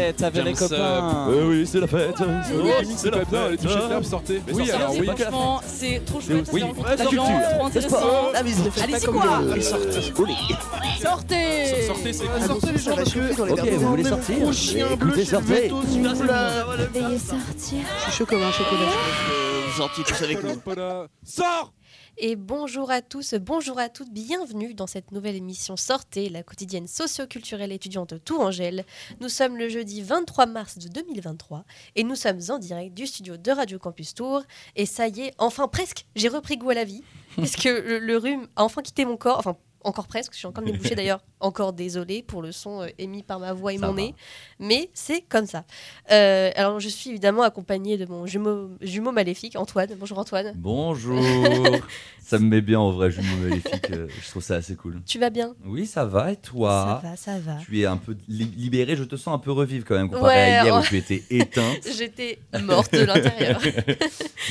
fête avec les copains. Euh, oui, c'est la fête. C'est la les fête. l'herbe, sortez. Mais oui, sortez, alors c'est oui. Franchement, trop chouette. oui, c'est la culture, pas intéressant. La Allez, c'est quoi le- les. Allez. Sortez Sortez, c'est Attention, sortez les gens parce que les Ok, vous voulez sortir chien bleu, je sortez. Veuillez sortir. Je suis chaud comme un chocolat. Vous sortiez tous avec nous. Sors Et bonjour à tous, bonjour à toutes, bienvenue dans cette nouvelle émission Sortez, la quotidienne socio-culturelle étudiante Tourangelle. Nous sommes le jeudi 23 mars de 2023 et nous sommes en direct du studio de Radio Campus Tour. Et ça y est, enfin presque, j'ai repris goût à la vie, puisque le, le rhume a enfin quitté mon corps, encore presque, je suis encore débouchée d'ailleurs, encore désolée pour le son euh, émis par ma voix et Ça mon va. nez, mais c'est comme ça. Euh, alors je suis évidemment accompagnée de mon jumeau, jumeau maléfique, Antoine. Bonjour Antoine. Bonjour. ça me met bien en vrai, jumeau maléfique. euh, Je trouve ça assez cool. Tu vas bien? Oui, ça va. Et toi? Ça va, ça va. Tu es un peu li- libéré. Je te sens un peu revivre quand même comparé Ouais, à hier où tu étais éteinte. J'étais morte de l'intérieur.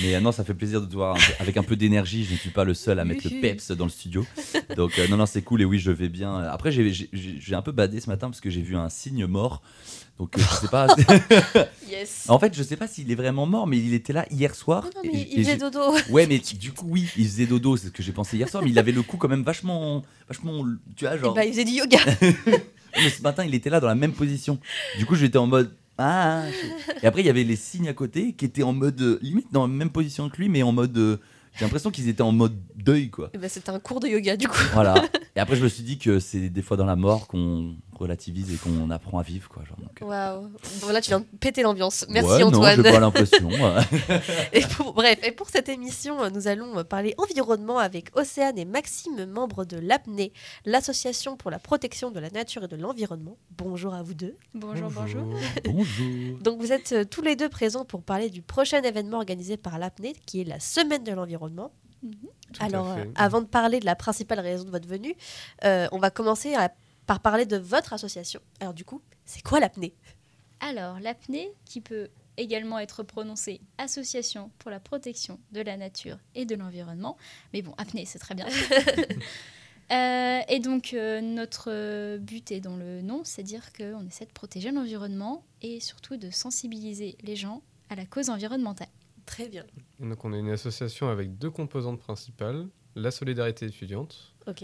Mais non, ça fait plaisir de te voir avec un peu d'énergie. Je ne suis pas le seul à mettre le peps dans le studio. Donc euh, non, non, c'est cool. Et oui, je vais bien. Après, j'ai- un peu badé ce matin parce que j'ai vu un cygne mort. Donc euh, je sais pas. yes. en fait, je sais pas s'il est vraiment mort, mais il était là hier soir. Non, non, et- mais et il faisait dodo. Ouais, mais du coup, oui, il faisait dodo, c'est ce que j'ai pensé hier soir, mais il avait le cou quand même vachement, vachement, tu vois, genre. Bah, il faisait du yoga. Mais ce matin, il était là dans la même position. Du coup, j'étais en mode. Ah. je- Et après, il y avait les signes à côté qui étaient en mode euh, limite dans la même position que lui, mais en mode. J'ai l'impression qu'ils étaient en mode deuil, quoi. Eh ben, C'était un cours de yoga, du coup. Voilà. Et après, je me suis dit que c'est des fois dans la mort qu'on relativise et qu'on apprend à vivre, quoi. Genre, donc, euh. Bon, là, tu viens de péter l'ambiance. Merci, ouais, Antoine. Non, pas l'impression. Et pour- bref, et pour cette émission, nous allons parler environnement avec Océane et Maxime, membres de l'APNE, l'association pour la protection de la nature et de l'environnement. Bonjour à vous deux. Bonjour, bonjour. Bonjour. Donc vous êtes euh, tous les deux présents pour parler du prochain événement organisé par l'APNE, qui est la Semaine de l'environnement. Mhm. Alors, euh, avant de parler de la principale raison de votre venue, euh, on va commencer à- par parler de votre association. Alors du coup, c'est quoi l'APNE Alors, l'apnée, qui peut également être prononcée Association pour la protection de la nature et de l'environnement. Mais bon, apnée, c'est très bien. Euh, et donc, euh, notre but est dans le nom, c'est dire qu'on essaie de protéger l'environnement et surtout de sensibiliser les gens à la cause environnementale. Très bien. Donc on est une association avec deux composantes principales. La solidarité étudiante, Ok,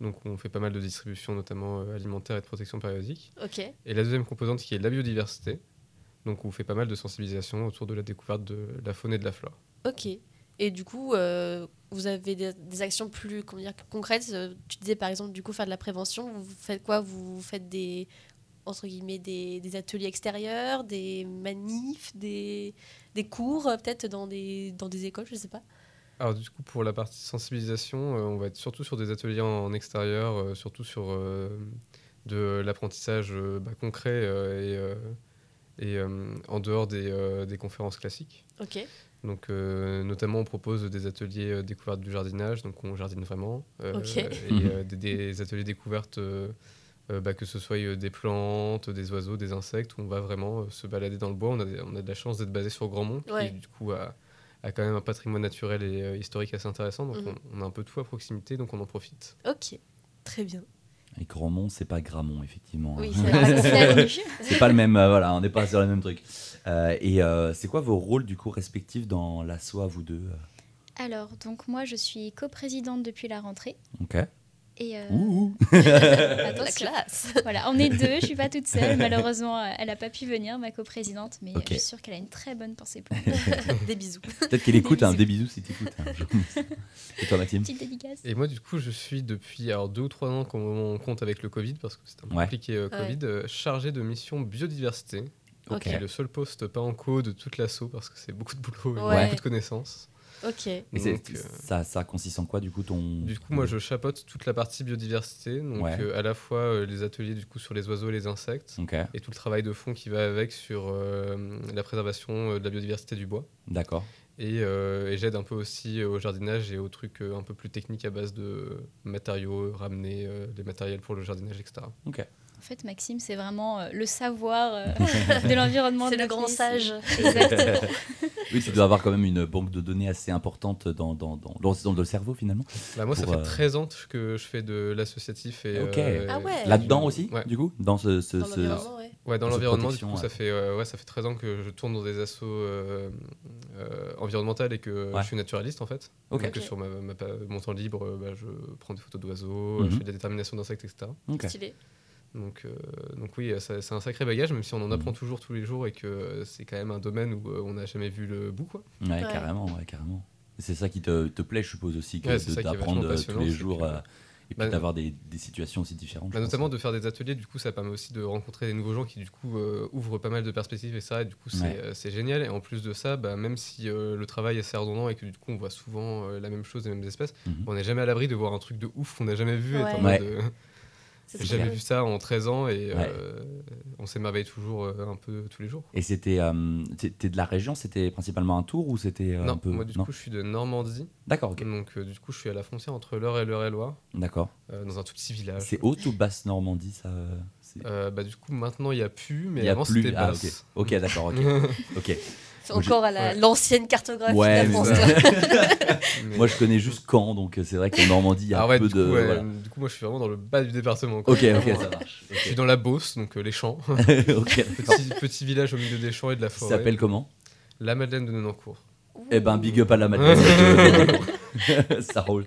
donc on fait pas mal de distributions, notamment euh, alimentaire et de protection périodique. ok. Et la deuxième composante qui est la biodiversité, donc on fait pas mal de sensibilisation autour de la découverte de la faune et de la flore. Ok. Et du coup, euh, vous avez des, des actions plus comment dire, concrètes? Euh, Tu disais par exemple, du coup, faire de la prévention. Vous faites quoi? Vous faites des entre guillemets des, des ateliers extérieurs, des manifs, des, des cours euh, peut-être dans des, dans des écoles, je sais pas? Alors du coup pour la partie sensibilisation, euh, on va être surtout sur des ateliers en, en extérieur, euh, surtout sur euh, de l'apprentissage euh, bah, concret euh, et, euh, et euh, en dehors des, euh, des conférences classiques. Ok. Donc, euh, notamment, on propose des ateliers euh, découverte du jardinage, donc on jardine vraiment, euh, Ok. et euh, des, des ateliers découverte, euh, euh, bah, que ce soit des plantes, des oiseaux, des insectes, où on va vraiment euh, se balader dans le bois. On a, des- on a de la chance d'être basé sur Grandmont, Ouais. qui du coup a, a quand même un patrimoine naturel et euh, historique assez intéressant, donc Mhm. on, on a un peu tout à proximité, donc on en profite. Ok. Très bien. Et Grandmont, c'est pas Gramont, effectivement. Oui, hein. c'est C'est pas le même, euh, voilà, on n'est pas sur le même truc. Euh, et euh, c'est quoi vos rôles du coup respectifs dans l'assaut à vous deux Alors, donc moi, je suis coprésidente depuis la rentrée. Ok. Et euh, Ouh. La classe. Voilà, on est deux, je suis pas toute seule. Malheureusement, euh, elle n'a pas pu venir, ma coprésidente, mais je suis sûre qu'elle a une très bonne pensée pour nous. des bisous. Peut-être qu'elle écoute, Des hein, bisous. des bisous si t'écoutes. hein, Et toi, Maxime Petite dédicace. Et moi, du coup, je suis depuis alors, deux ou trois ans qu'on compte avec le Covid, parce que c'est un peu Ouais. compliqué euh, Covid, euh, chargé de mission biodiversité. Ok. qui est le seul poste pas en co de toute l'assaut parce que c'est beaucoup de boulot et Ouais. beaucoup de connaissances. Ok. Donc, euh, ça, ça consiste en quoi du coup ton Du coup, moi, je chapeaute toute la partie biodiversité, donc Ouais. euh, à la fois euh, les ateliers du coup sur les oiseaux et les insectes, Ok, et tout le travail de fond qui va avec sur euh, la préservation euh, de la biodiversité du bois. d'accord. Et, euh, et j'aide un peu aussi au jardinage et aux trucs un peu plus techniques à base de matériaux, ramener euh, des matériels pour le jardinage, etc. En fait, Maxime, c'est vraiment euh, le savoir euh, de l'environnement. C'est le grand sage. Exactement. Oui, tu dois avoir quand même une banque de données assez importante dans, dans, dans, dans- dans le cerveau finalement. Bah, moi, ça fait euh, 13 ans que je fais de l'associatif. Et, euh, Ah ouais. Là-dedans aussi, Ouais. du coup Dans ce. ce- Dans ce- l'environnement, ouais. Ouais, dans l'environnement, du coup, ouais. ça fait, euh, ouais, ça fait 13 ans que je tourne dans des assos euh, euh, environnementales et que Ouais. je suis naturaliste en fait. Ok. Donc, sur ma, ma- mon temps libre, euh, bah, je prends des photos d'oiseaux, Mhm. je fais des déterminations d'insectes, etc. Stylé. Donc, euh, donc oui, c'est un sacré bagage, même si on en apprend Mhm. toujours tous les jours et que c'est quand même un domaine où euh, on n'a jamais vu le bout. Quoi. Ouais, Ouais. carrément, ouais, carrément. C'est ça qui te, te plaît, je suppose aussi, que Ouais, d'apprendre euh, tous les jours que- euh, et puis Bah, d'avoir des, des situations aussi différentes. Bah, pense. notamment de faire des ateliers, du coup, ça permet aussi de rencontrer des nouveaux gens qui, du coup, euh, ouvrent pas mal de perspectives et ça, et du coup, c'est Ouais. euh, génial. Et en plus de ça, bah, même si euh, le travail est assez redondant et que, du coup, on voit souvent euh, la même chose, les mêmes espèces, Mhm. on n'est jamais à l'abri de voir un truc de ouf qu'on n'a jamais vu. Ouais. Bien. vu ça en 13 ans et Ouais. euh, on s'émerveille toujours euh, un peu tous les jours. Et c'était. euh, t'es de la région, c'était principalement un tour ou c'était euh, un non, peu. moi, du non coup, je suis de Normandie. D'accord, ok. Donc, euh, du coup, je suis à la frontière entre l'Eure et l'Eure-et-Loire, D'accord. euh, dans un tout petit village. C'est haute ou basse Normandie, ça bah, du coup, maintenant, il n'y a plus, mais Il y a avant, plus. c'était Ah, basse. ok. Ok, d'accord, ok. ok. Encore à la- Ouais. l'ancienne cartographie Ouais, de mais la France. ça- Mais- Moi, je connais juste Caen, donc euh, c'est vrai qu'en Normandie, il y a Ah ouais, peu du, de. coup, ouais, voilà. du coup, moi, je suis vraiment dans le bas du département. quoi. Ok, ok, ça euh, marche. Je suis dans la Beauce, donc euh, les champs. Ok, d'accord. petit, petit village au milieu des champs et de la Ça forêt. s'appelle comment? La Madeleine de Nonancourt. Eh ben, big up à la Madeleine. ça roule.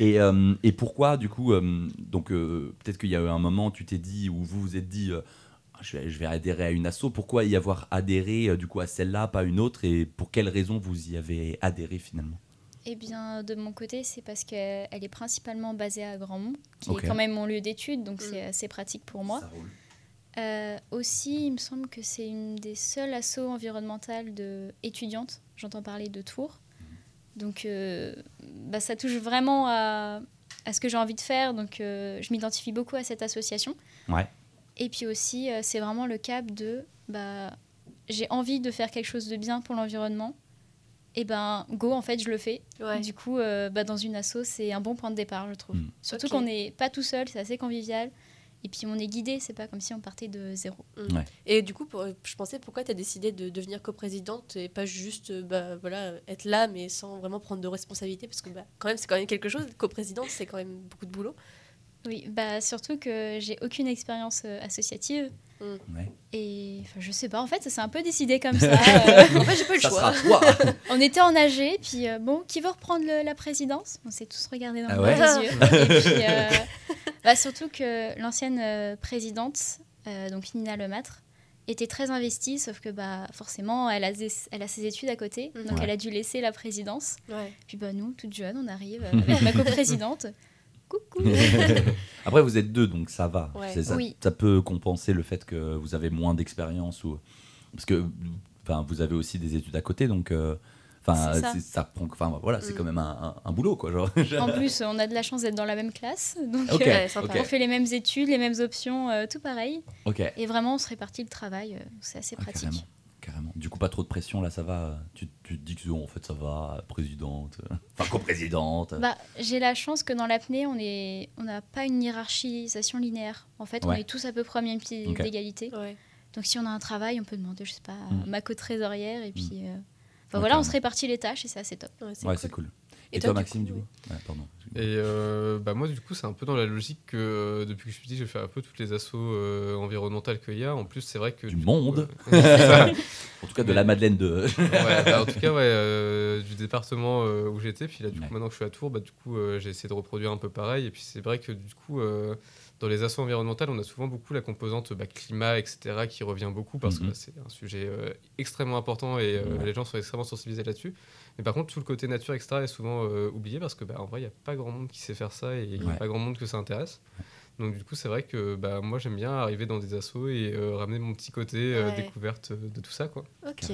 Et, euh, et pourquoi, du coup, euh, donc euh, peut-être qu'il y a eu un moment, tu t'es dit, ou vous vous êtes dit, euh, je, vais, je vais adhérer à une asso. Pourquoi y avoir adhéré, euh, du coup, à celle-là, pas une autre? Et pour quelles raisons vous y avez adhéré finalement? Eh bien, de mon côté, c'est parce qu'elle est principalement basée à Grandmont, qui Ok. est quand même mon lieu d'études, donc Mm. c'est assez pratique pour moi. Ça roule. Euh, aussi, il me semble que c'est une des seules assos environnementales de étudiantes. J'entends parler de Tours. Donc, euh, bah, ça touche vraiment à, à ce que j'ai envie de faire. Donc, euh, je m'identifie beaucoup à cette association. Ouais. Et puis aussi, euh, c'est vraiment le cap de bah, j'ai envie de faire quelque chose de bien pour l'environnement. Et ben, go, en fait, je le fais. Ouais. Du coup, euh, bah, dans une asso, c'est un bon point de départ, je trouve. Mm. Surtout qu'on n'est pas tout seul, c'est assez convivial. Et puis, on est guidé, c'est pas comme si on partait de zéro. Et du coup, pour- je pensais pourquoi tu as décidé de devenir coprésidente et pas juste euh, bah, voilà, être là mais sans vraiment prendre de responsabilité? Parce que bah, quand même c'est quand même quelque chose, coprésidente c'est quand même beaucoup de boulot. Oui, bah surtout que j'ai aucune expérience euh, associative. Ouais. Et enfin, je sais pas, en fait, ça s'est un peu décidé comme ça. euh, En fait, j'ai pas eu le Ça choix. sera toi on était en AG, puis euh, bon, qui veut reprendre le- la présidence? On s'est tous regardés dans Ah les yeux. Et puis, euh, bah, surtout que l'ancienne présidente, euh, donc Nina Lemâtre, était très investie, sauf que bah, forcément, elle a, des- elle a ses études à côté, Mhm. donc Ouais. elle a dû laisser la présidence. Ouais. Puis bah, nous, toutes jeunes, on arrive avec ma coprésidente. Coucou Après, vous êtes deux, donc ça va. Ouais. Ça, Oui. ça peut compenser le fait que vous avez moins d'expérience ou parce que vous avez aussi des études à côté, donc euh, enfin ça. prend. Enfin voilà, c'est Mm. quand même un, un- un boulot quoi. Genre. En plus, on a de la chance d'être dans la même classe, donc euh, on fait les mêmes études, les mêmes options, euh, tout pareil. Et vraiment, on se répartit le travail, euh, c'est assez Ah, pratique. Carrément. Du coup, pas trop de pression là, ça va. Tu, tu te dis que oh, en fait ça va, présidente, enfin coprésidente. Bah, j'ai la chance que dans l'apnée, on est, on n'a pas une hiérarchisation linéaire. En fait, on est tous à peu près au même pied d'égalité. Ouais. Donc, si on a un travail, on peut demander, je sais pas, Mm. ma co-trésorière. Et puis, euh, enfin, voilà, on se répartit les tâches et c'est assez top. Ouais, c'est ouais, cool. Et Et, toi, toi, du Maxime, coup, du coup? Ouais, pardon. Et euh, bah moi, du coup, c'est un peu dans la logique que euh, depuis que je suis petit, j'ai fait un peu toutes les assos euh, environnementales qu'il y a. En plus, c'est vrai que. Du monde. euh. En tout cas, de Mais- la Madeleine de. Ouais, bah, en tout cas, ouais, euh, du département où j'étais. Puis là, du Ouais. coup, maintenant que je suis à Tours, bah, du coup, j'ai essayé de reproduire un peu pareil. Et puis, c'est vrai que du coup, dans les assos environnementales, on a souvent beaucoup la composante bah, climat, etc., qui revient beaucoup parce que Mhm. bah, c'est un sujet extrêmement important et Ouais. les gens sont extrêmement sensibilisés là-dessus. Mais par contre, tout le côté nature, etc., est souvent euh, oublié parce que, bah, en vrai, il n'y a pas grand monde qui sait faire ça et il n'y a Ouais. pas grand monde que ça intéresse. Donc du coup, c'est vrai que bah, moi j'aime bien arriver dans des assos et euh, ramener mon petit côté euh, Ouais. découverte de tout ça quoi. Ok.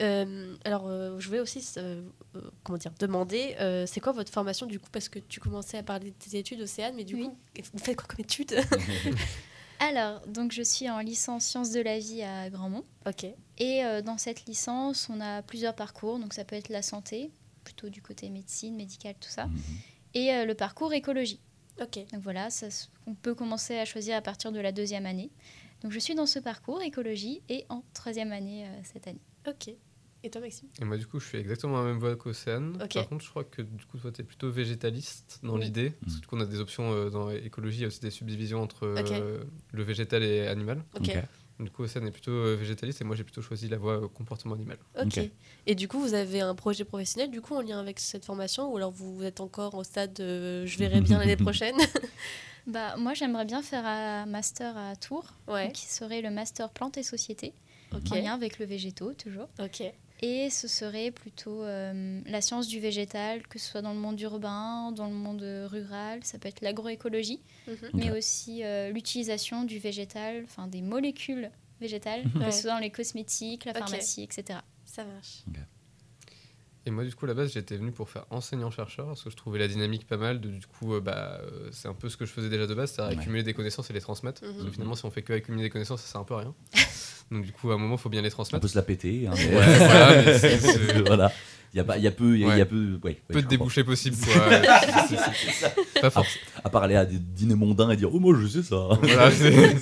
Euh, alors, euh, je voulais aussi euh, euh, comment dire, demander, euh, c'est quoi votre formation du coup? Parce que tu commençais à parler de tes études, Océane, mais du Oui. coup, vous faites quoi comme études Alors, donc, je suis en licence sciences de la vie à Grandmont. Ok. Et euh, dans cette licence, on a plusieurs parcours. Donc, ça peut être la santé, plutôt du côté médecine, médical, tout ça. Mhm. Et euh, le parcours écologie. Ok. Donc voilà, ça, on peut commencer à choisir à partir de la deuxième année. Donc je suis dans ce parcours écologie et en troisième année euh, cette année. Ok. Et toi, Maxime Et moi du coup je suis exactement à la même voie qu'Océane. Ok. Par contre je crois que du coup toi t'es plutôt végétaliste dans Oui. l'idée. Parce que du coup on a des options euh, dans l'écologie, il y a aussi des subdivisions entre euh, le végétal et animal. Du coup, Océane est plutôt euh, végétaliste et moi j'ai plutôt choisi la voie euh, comportement animal. Ok. Et du coup, vous avez un projet professionnel du coup en lien avec cette formation ou alors vous êtes encore au stade de je verrai bien l'année prochaine Bah, moi, j'aimerais bien faire un master à Tours, Ouais. qui serait le master plantes et société, Ok. en lien avec le végétaux, toujours. Ok. Et ce serait plutôt euh, la science du végétal, que ce soit dans le monde urbain, dans le monde rural, ça peut être l'agroécologie, Mhm. mais aussi euh, l'utilisation du végétal, enfin des molécules végétales, Ouais. que ce soit dans les cosmétiques, la pharmacie, etc. Ça marche. Et moi, du coup, à la base, j'étais venu pour faire enseignant-chercheur parce que je trouvais la dynamique pas mal. De, du coup, euh, bah, euh, c'est un peu ce que je faisais déjà de base, c'est-à-dire Ouais. accumuler des connaissances et les transmettre. Mhm. Parce que finalement, si on fait que accumuler des connaissances, ça sert un peu à rien. Donc, du coup, à un moment, il faut bien les On transmettre. peut se la péter. hein, Ouais, mais- voilà, c'est- c'est-. Il y a pas, il y a peu, il y a- y peu, ouais, ouais, peu de débouchés possibles. C'est- c'est- c'est- pas. À part aller à des dîners mondains et dire oh moi je sais ça. Voilà, c'est-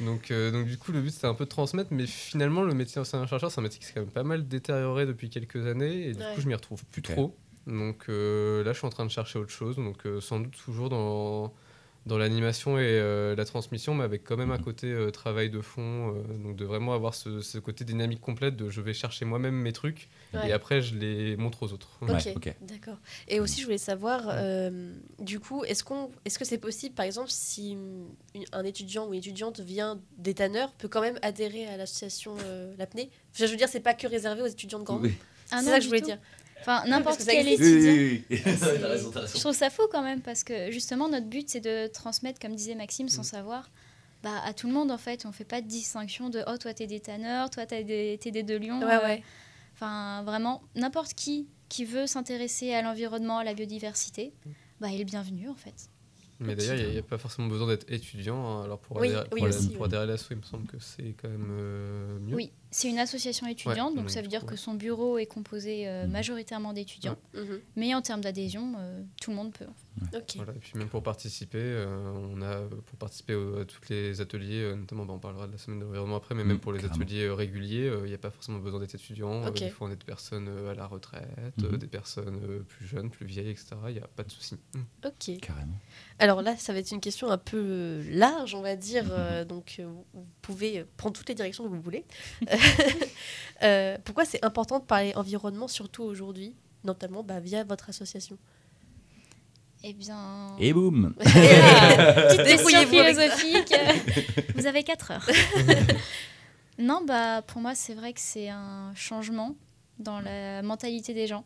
donc, euh, donc du coup, le but c'était un peu de transmettre, mais finalement, le métier d'enseignant-chercheur, c'est un métier qui s'est quand même pas mal détérioré depuis quelques années, et du Ouais. coup, je m'y retrouve plus trop. Donc euh, là, je suis en train de chercher autre chose, donc euh, sans doute toujours dans, dans l'animation et euh, la transmission, mais avec quand même un Mhm. côté euh, travail de fond, euh, donc de vraiment avoir ce, ce côté dynamique complète de je vais chercher moi-même mes trucs, Ouais. et après, je les montre aux autres. Ouais, Ok, d'accord. Et aussi, je voulais savoir, euh, du coup, est-ce qu'on, est-ce que c'est possible, par exemple, si une- un étudiant ou une étudiante vient des tanneurs, peut quand même adhérer à l'association euh, l'apnée? Enfin, Je veux dire, c'est pas que réservé aux étudiants de grande. Oui. Ah c'est non, ça que je voulais tout. dire. Enfin, n'importe quel existe. étudiant. Oui, oui, oui. Je trouve ça fou quand même parce que justement notre but c'est de transmettre, comme disait Maxime, sans Mm. savoir, bah, à tout le monde en fait. On fait pas de distinction de oh toi t'es des tanneurs, toi t'es des, t'es des de Lyon. Ouais, euh, ouais. Enfin vraiment n'importe qui qui veut s'intéresser à l'environnement, à la biodiversité, bah il est bienvenu en fait. Mais d'ailleurs, il n'y a, pas forcément besoin d'être étudiant. hein. Alors pour Oui, adhérer, oui, pour, aussi, pour oui. adhérer à l'asso, il me semble que c'est quand même euh, mieux. Oui, c'est une association étudiante, donc donc ça veut dire que son bureau est composé euh, Mhm. majoritairement d'étudiants. Mhm. Mais en termes d'adhésion, euh, tout le monde peut. Voilà, et puis même pour participer, euh, on a pour participer à tous les ateliers, euh, notamment bah, on parlera de la semaine de l'environnement après, mais Mm, même pour les carrément. ateliers euh, réguliers, il n'y a pas forcément besoin d'être étudiant. euh, Ok. des fois on est des personnes euh, à la retraite, euh, Mhm. des personnes euh, plus jeunes, plus vieilles, etc. Il n'y a pas de souci. Mm. Ok. Carrément. Alors là, ça va être une question un peu large, on va dire. euh, donc, euh, vous pouvez prendre toutes les directions que vous voulez. Euh, pourquoi c'est important de parler environnement, surtout aujourd'hui, notamment bah, via votre association? Eh bien. Et boum. Petite question philosophique. Vous avez 4 heures. non, bah pour moi, c'est vrai que c'est un changement dans la mentalité des gens.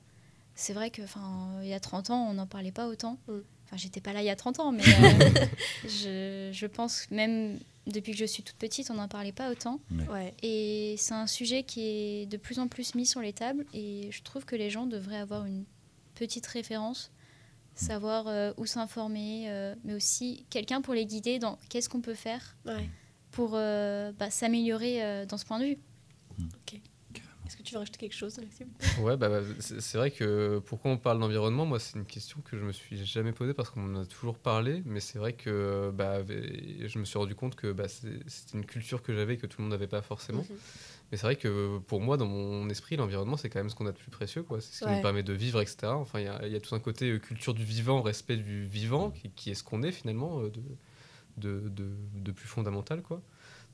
C'est vrai que, enfin, il y a 30 ans, on n'en parlait pas autant. Mm. Enfin, j'étais pas là il y a 30 ans, mais euh, je, je pense même depuis que je suis toute petite, on n'en parlait pas autant. Ouais. Et c'est un sujet qui est de plus en plus mis sur les tables et je trouve que les gens devraient avoir une petite référence, savoir euh, où s'informer, euh, mais aussi quelqu'un pour les guider dans qu'est-ce qu'on peut faire ouais. pour euh, bah, s'améliorer euh, dans ce point de vue. Est-ce que tu veux rajouter quelque chose, Maxime? Ouais, bah, bah, c'est vrai que pourquoi on parle d'environnement, moi, c'est une question que je me suis jamais posée parce qu'on en a toujours parlé, mais c'est vrai que bah, je me suis rendu compte que bah, c'était une culture que j'avais et que tout le monde n'avait pas forcément. Mhm. Mais c'est vrai que pour moi, dans mon esprit, l'environnement, c'est quand même ce qu'on a de plus précieux, quoi. C'est ce qui Ouais. nous permet de vivre, etc. Enfin, il y a, il y a tout un côté euh, culture du vivant, respect du vivant, qui, qui est ce qu'on est finalement, euh, de, de, de, de plus fondamental, quoi.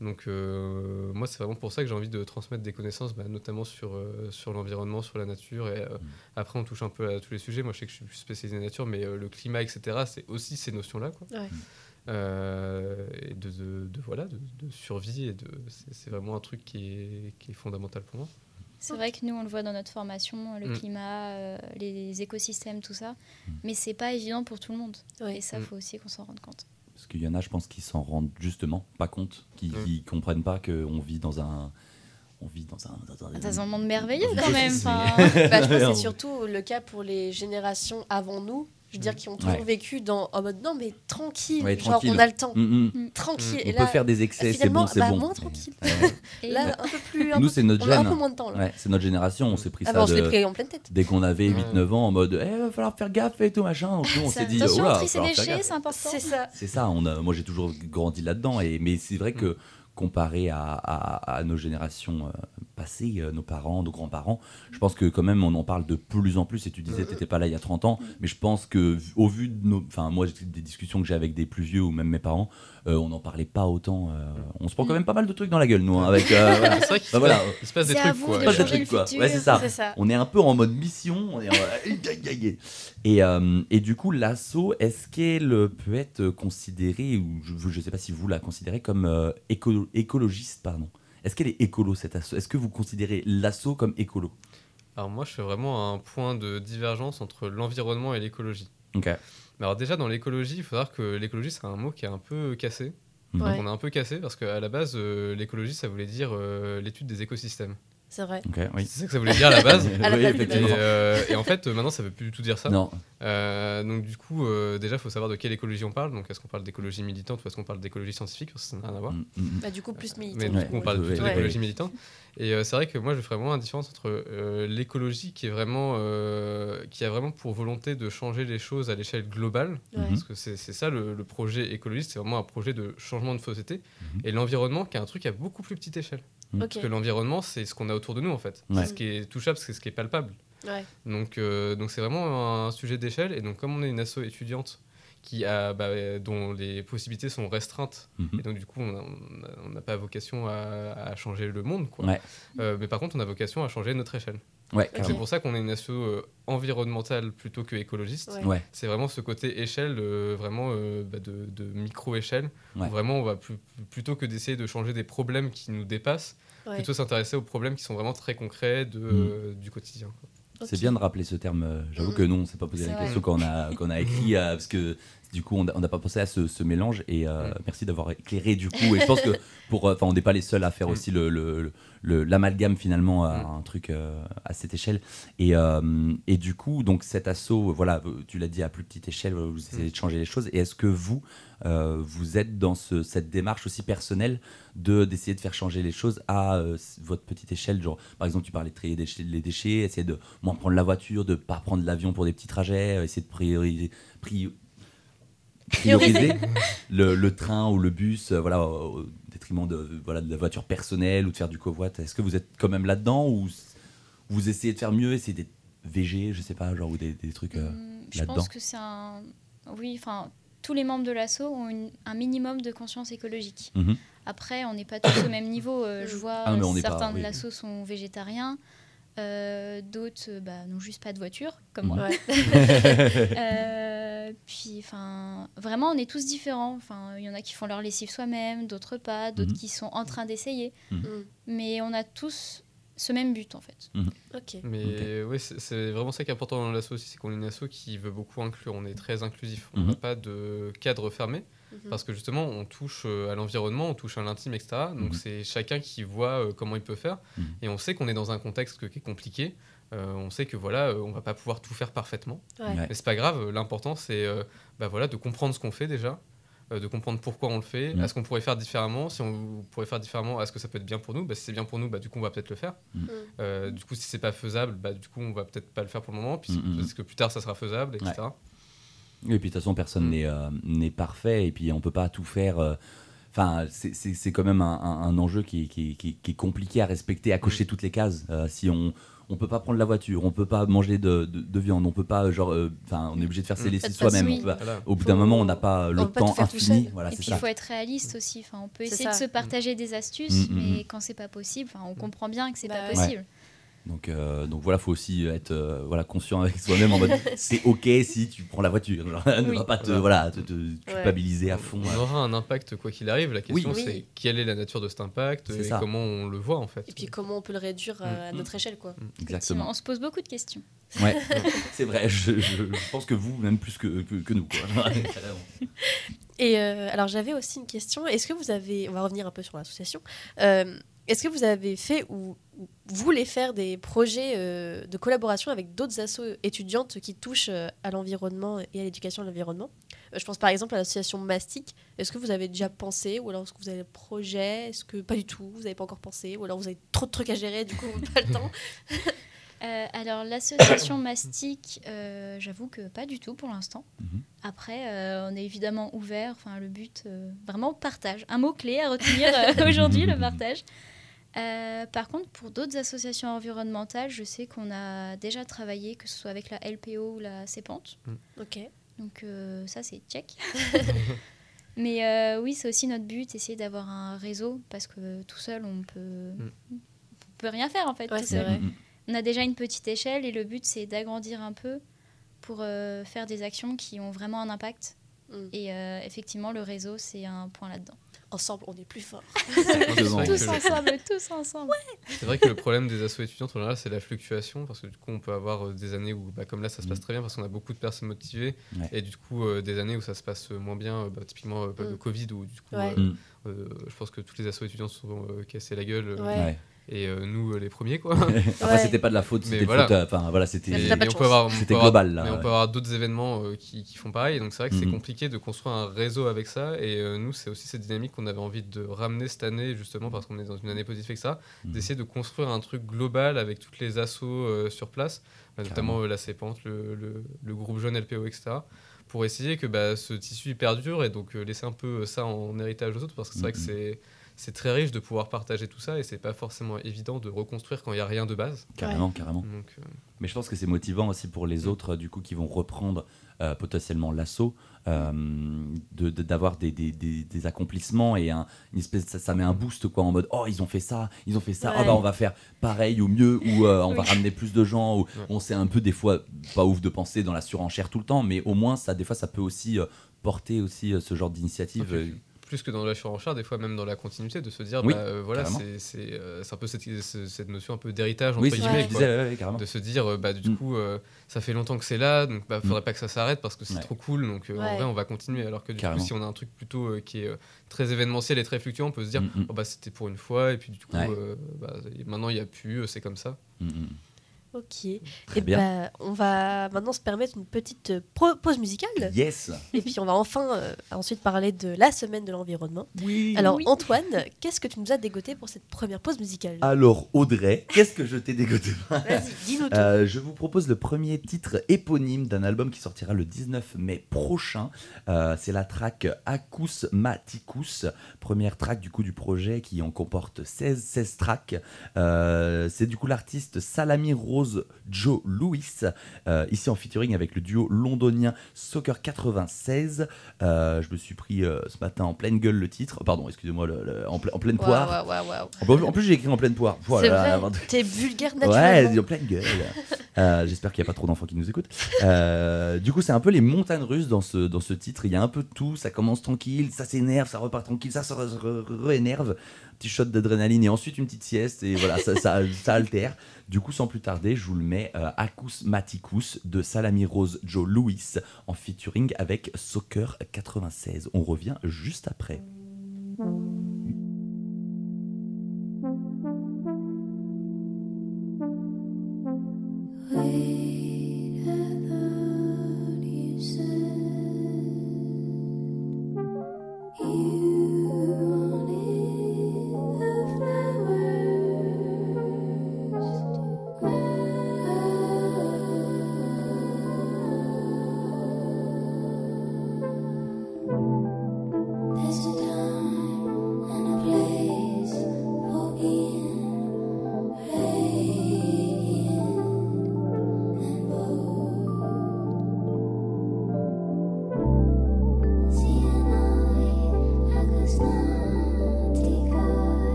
Donc euh, moi, c'est vraiment pour ça que j'ai envie de transmettre des connaissances, bah, notamment sur, euh, sur l'environnement, sur la nature. Et euh, après, on touche un peu à tous les sujets. Moi, je sais que je suis plus spécialisé nature, mais euh, le climat, etc., c'est aussi ces notions-là, quoi. Ouais. Euh, et de, de- de- voilà, de, de survie et de c'est c'est vraiment un truc qui est, qui est fondamental pour moi. C'est vrai que nous, on le voit dans notre formation, le Mm. climat, euh, les écosystèmes, tout ça, Mm. mais c'est pas évident pour tout le monde. Ouais. Et ça, Mm. faut aussi qu'on s'en rende compte. Parce qu'il y en a, je pense, qui s'en rendent justement pas compte, qui, Mm. qui comprennent pas qu'on vit dans un. On vit dans un. Dans un, Dans un monde merveilleux dans quand même. enfin. Bah, je pense que c'est surtout le cas pour les générations avant nous. Je veux dire, qui ont toujours Ouais. vécu dans, en mode non, mais tranquille, Ouais, genre tranquille. on a le temps, Mm, mm. tranquille. Mm. Et On là, peut faire des excès, c'est bon, c'est bah, bon. moins tranquille. Ouais. Là, un peu plus. un Nous, c'est notre on a un peu moins de temps c'est notre génération, on s'est pris Ah ça on l'est de- pris en pleine tête. dès qu'on avait Ouais. 8-9 ans en mode eh, va falloir faire gaffe et tout machin. Donc on s'est dit Attention, oh là, c'est important. C'est ça. C'est ça, on a, moi j'ai toujours grandi là-dedans. Et, mais c'est vrai que comparé à, nos générations euh, passé, euh, nos parents, nos grands-parents. Je pense que quand même on en parle de plus en plus. Et tu disais, t'étais pas là il y a 30 ans, mais je pense que au vu de nos, enfin moi des discussions que j'ai avec des plus vieux ou même mes parents, on n'en parlait pas autant. euh, on se prend quand même pas mal de trucs dans la gueule nous, hein, avec. euh, voilà. C'est vrai qu'il Bah voilà. il se passe des trucs, quoi. de trucs. Ouais, c'est ça. On est un peu en mode mission. On est en- et, euh, et du coup, l'assaut, est-ce qu'elle peut être considérée, ou je ne sais pas si vous la considérez comme euh, éco- écologiste, pardon. Est-ce qu'elle est écolo cette assaut Est-ce que vous considérez l'assaut comme écolo? Alors moi, je fais vraiment un point de divergence entre l'environnement et l'écologie. Alors déjà, dans l'écologie, il faut savoir que l'écologie, c'est un mot qui est un peu cassé. Mhm. Ouais. On est un peu cassé parce qu'à la base, euh, l'écologie, ça voulait dire euh, l'étude des écosystèmes. C'est vrai. Oui. C'est ça que ça voulait dire à la base. À la Oui, base, Et, effectivement. euh, et en fait, maintenant, ça veut plus du tout dire ça. Non. Euh, donc du coup, euh, déjà, il faut savoir de quelle écologie on parle. Donc est-ce qu'on parle d'écologie militante ou est-ce qu'on parle d'écologie scientifique Parce que ça n'a rien à voir. Mm, mm, Bah, du coup, plus militant. Mais Ouais. du coup, on parle Ouais, plutôt ouais, d'écologie ouais. militante. Et euh, c'est vrai que moi, je ferais vraiment la différence entre euh, l'écologie qui est vraiment, euh, qui a vraiment pour volonté de changer les choses à l'échelle globale, Ouais. Mhm. parce que c'est ça le, le projet écologiste, c'est vraiment un projet de changement de société. Mhm. Et l'environnement, qui est un truc à beaucoup plus petite échelle. Ok. Parce que l'environnement, c'est ce qu'on a autour de nous, en fait. Ouais. C'est ce qui est touchable, c'est ce qui est palpable. Ouais. Donc, euh, donc c'est vraiment un sujet d'échelle. Et donc, comme on est une asso étudiante qui a, bah, dont les possibilités sont restreintes, mhm. et donc du coup, on n'a pas vocation à, à changer le monde, quoi. Ouais. Euh, mais par contre, on a vocation à changer notre échelle. Ouais. C'est pour ça qu'on est une asso euh, environnementale plutôt que écologiste. Ouais. Ouais. C'est vraiment ce côté échelle, euh, vraiment euh, bah, de, de micro-échelle. Vraiment, on va plus- plutôt que d'essayer de changer des problèmes qui nous dépassent, Ouais. plutôt s'intéresser aux problèmes qui sont vraiment très concrets de, euh, du quotidien. quoi. C'est bien de rappeler ce terme. J'avoue Mhm. que non, on s'est pas posé la vrai. question quand on a, quand on a écrit, parce que du coup, on n'a pas pensé à ce, ce mélange. Et euh, Mhm. merci d'avoir éclairé du coup. Et je pense que pour, enfin, on n'est pas les seuls à faire Mhm. aussi le- l'amalgame finalement à Mhm. un truc euh, à cette échelle. Et, euh, et du coup, donc cet assaut, voilà, tu l'as dit à plus petite échelle, vous essayez de changer les choses. Et est-ce que vous, euh, vous êtes dans ce- cette démarche aussi personnelle de d'essayer de faire changer les choses à euh, votre petite échelle genre par exemple tu parlais de trier des déchets- les déchets essayer de moins prendre la voiture de pas prendre l'avion pour des petits trajets essayer de prioriser pri- prioriser le, le train ou le bus euh, voilà au au détriment de voilà de la voiture personnelle ou de faire du covoit est-ce que vous êtes quand même là-dedans ou vous essayez de faire mieux essayer d'être VG je sais pas genre ou des, des trucs euh, Hum, Je pense que c'est un. Oui, enfin, tous les membres de l'ASSO ont une- un minimum de conscience écologique. mhm. Après, on n'est pas tous au même niveau. Euh, je vois Ah pas, certains oui. de l'ASSO sont végétariens, euh, d'autres bah, n'ont juste pas de voiture, comme Ouais. moi. Euh, puis, enfin, vraiment, on est tous différents. Enfin, il y en a qui font leur lessive soi-même, d'autres pas, d'autres Mhm. qui sont en train d'essayer. Mm. Mais on a tous ce même but, en fait. Ok. Mais ouais, c'est vraiment ça qui est important dans l'asso aussi, c'est qu'on est une asso qui veut beaucoup inclure. On est très inclusif. On Mhm. n'a pas de cadre fermé Mhm. parce que justement, on touche euh, à l'environnement, on touche à l'intime, etc. Donc Mhm. c'est chacun qui voit euh, comment il peut faire. Mhm. Et on sait qu'on est dans un contexte qui est compliqué. Euh, on sait que voilà, euh, on va pas pouvoir tout faire parfaitement. Ouais. Ouais. Mais c'est pas grave. L'important c'est euh, bah voilà de comprendre ce qu'on fait déjà. euh, de comprendre pourquoi on le fait, Mhm. est-ce qu'on pourrait faire différemment, si on pourrait faire différemment, est-ce que ça peut être bien pour nous bah, Si c'est bien pour nous, bah, du coup on va peut-être le faire. Mhm. Euh, du coup, si c'est pas faisable, bah, du coup, on va peut-être pas le faire pour le moment, puis Mhm. parce que plus tard, ça sera faisable, etc. Et puis de toute façon, personne Mm. n'est euh, n'est parfait et puis on peut pas tout faire. euh, Enfin, c'est- c'est c'est quand même un, un- un enjeu qui, est- qui, qui, est- qui est compliqué à respecter, à cocher toutes les cases. Euh, si on on peut pas prendre la voiture, on peut pas manger de, de, de viande, on peut pas genre, euh, enfin, on est obligé de faire ses Mm. lessives soi-même. oui. Voilà. Au bout d'un moment, on n'a pas le on peut pas tout temps infini. Voilà, Et c'est puis, ça. il faut être réaliste aussi. Enfin, on peut essayer de se partager des astuces, Mm, mm, mais mm. quand c'est pas possible, enfin, on comprend bien que c'est Bah pas ouais. Donc, euh, donc voilà, faut aussi être euh, voilà conscient avec soi-même en mode c'est ok si tu prends la voiture. Genre, ne Oui. va pas te Voilà. voilà te, te culpabiliser à fond. On euh. aura un impact quoi qu'il arrive. La question, Oui. c'est quelle est la nature de cet impact et ça. comment on le voit en fait. Et puis comment on peut le réduire euh, à Mm. notre échelle, quoi. Effectivement, Exactement. On se pose beaucoup de questions. Ouais, c'est vrai. Je, je- je pense que vous même plus que, que, que nous. Quoi. Et euh, alors j'avais aussi une question. Est-ce que vous avez, on va revenir un peu sur l'association. Est-ce que vous avez fait ou ou voulez faire des projets euh, de collaboration avec d'autres assos étudiantes qui touchent euh, à l'environnement et à l'éducation de l'environnement? Euh, Je pense par exemple à l'association Mastic. Est-ce que vous avez déjà pensé ou alors est-ce que vous avez le projet Est-ce que pas du tout Vous n'avez pas encore pensé? Ou alors vous avez trop de trucs à gérer du coup pas le temps? Euh, alors, l'association Mastic, euh, j'avoue que pas du tout pour l'instant. Mhm. Après, euh, on est évidemment ouvert. Enfin, le but, euh, vraiment, partage. Un mot-clé à retenir euh, aujourd'hui, le partage. Euh, par contre, pour d'autres associations environnementales, je sais qu'on a déjà travaillé, que ce soit avec la LPO ou la CEPANT. Ok. Donc euh, ça, c'est check. Mais euh, oui, c'est aussi notre but, essayer d'avoir un réseau, parce que tout seul, on peut, on peut rien faire en fait. Ouais, tout c'est seul. vrai. Mm, mm. On a déjà une petite échelle et le but, c'est d'agrandir un peu pour euh, faire des actions qui ont vraiment un impact. Mm. Et euh, effectivement, le réseau, c'est un point là-dedans. Ensemble, on est plus fort. Non, c'est vrai Ouais, que Tous le- ensemble, tous ensemble. C'est vrai que le problème des assos étudiantes en général, c'est la fluctuation, parce que du coup, on peut avoir euh, des années où, bah, comme là, ça se passe Mm. très bien, parce qu'on a beaucoup de personnes motivées, Ouais. et du coup, euh, des années où ça se passe moins bien, euh, bah, typiquement euh, le Mm. Covid, où du coup, Ouais. euh, Mm. euh, je pense que toutes les assos étudiantes se sont euh, cassées la gueule, euh, Ouais. Ouais. Et euh, nous, euh, les premiers, quoi. Après, Ouais. c'était pas de la faute, Mais c'était voilà. faute, Enfin, voilà, c'était. Global, là, Mais on peut avoir d'autres événements euh, qui, qui font pareil. Donc c'est vrai que c'est Mhm. compliqué de construire un réseau avec ça. Et euh, nous, c'est aussi cette dynamique qu'on avait envie de ramener cette année, justement parce qu'on est dans une année positive avec ça, Mhm. d'essayer de construire un truc global avec toutes les assos euh, sur place, euh, notamment euh, la CEPANT, le, le- le groupe jeune LPO, etc. Pour essayer que bah, ce tissu perdure et donc euh, laisser un peu ça en héritage aux autres parce que c'est vrai que Mhm. c'est c'est très riche de pouvoir partager tout ça et c'est pas forcément évident de reconstruire quand il n'y a rien de base. Carrément, carrément. Donc, euh, Mais je pense que c'est motivant aussi pour les autres, euh, du coup, qui vont reprendre euh, potentiellement l'assaut, euh, de- de- d'avoir des, des, des- des accomplissements et un, une espèce, ça, ça met un boost quoi, en mode oh ils ont fait ça, ils ont fait ça, Ouais. oh bah on va faire pareil ou mieux ou euh, on va ramener plus de gens. Ou, Ouais. On sait un peu des fois pas ouf de penser dans la surenchère tout le temps, mais au moins ça des fois ça peut aussi euh, porter aussi euh, ce genre d'initiative. Plus que dans la surenchère, des fois même dans la continuité, de se dire, Oui, bah, euh, voilà, carrément. c'est c'est, euh, c'est un peu cette, ce- cette notion un peu d'héritage, Oui, entre que guillemets, quoi. disais, ouais, de se dire, euh, bah, du Mm. coup, euh, ça fait longtemps que c'est là, donc bah, faudrait Mm. pas que ça s'arrête parce que c'est Ouais. trop cool, donc euh, Ouais. en vrai, on va continuer. Alors que du Carrément. coup, si on a un truc plutôt euh, qui est euh, très événementiel et très fluctuant, on peut se dire, Mm, oh, bah, c'était pour une fois, et puis du coup, Ouais. euh, bah, maintenant, il n'y a plus, c'est comme ça. Ok. Très Et bien. bah, on va maintenant se permettre une petite euh, pro- pause musicale. Yes. Et puis on va enfin euh, ensuite parler de la semaine de l'environnement. Oui. Alors Oui. Antoine, qu'est-ce que tu nous as dégoté pour cette première pause musicale? Alors Audrey, qu'est-ce que je t'ai dégoté? Vas-y, dis-nous tout. Euh, je vous propose le premier titre éponyme d'un album qui sortira le 19 mai prochain. Euh, c'est la track Acus Maticus, première track du coup du projet qui en comporte 16, 16 tracks. Euh, c'est du coup l'artiste Salami Rose Joe Lewis, euh, ici en featuring avec le duo londonien Soccer 96. Euh, je me suis pris euh, ce matin en pleine gueule le titre, pardon, excusez-moi, le- le- en, ple- en pleine poire. En plus, j'ai écrit en pleine poire. C'est Voilà, vrai, t'es vulgaire Ouais, naturellement. en pleine gueule. J'espère qu'il n'y a pas trop d'enfants qui nous écoutent. Du coup, c'est un peu les montagnes russes dans ce, dans ce titre. Il y a un peu de tout. Ça commence tranquille, ça s'énerve, ça repart tranquille, ça se re-énerve. Petit shot d'adrénaline et ensuite une petite sieste. Et voilà, ça, ça, ça altère. Du coup, sans plus tarder, je vous le mets euh, Maticus de Salami Rose Joe Lewis en featuring avec Soccer 96. On revient juste après.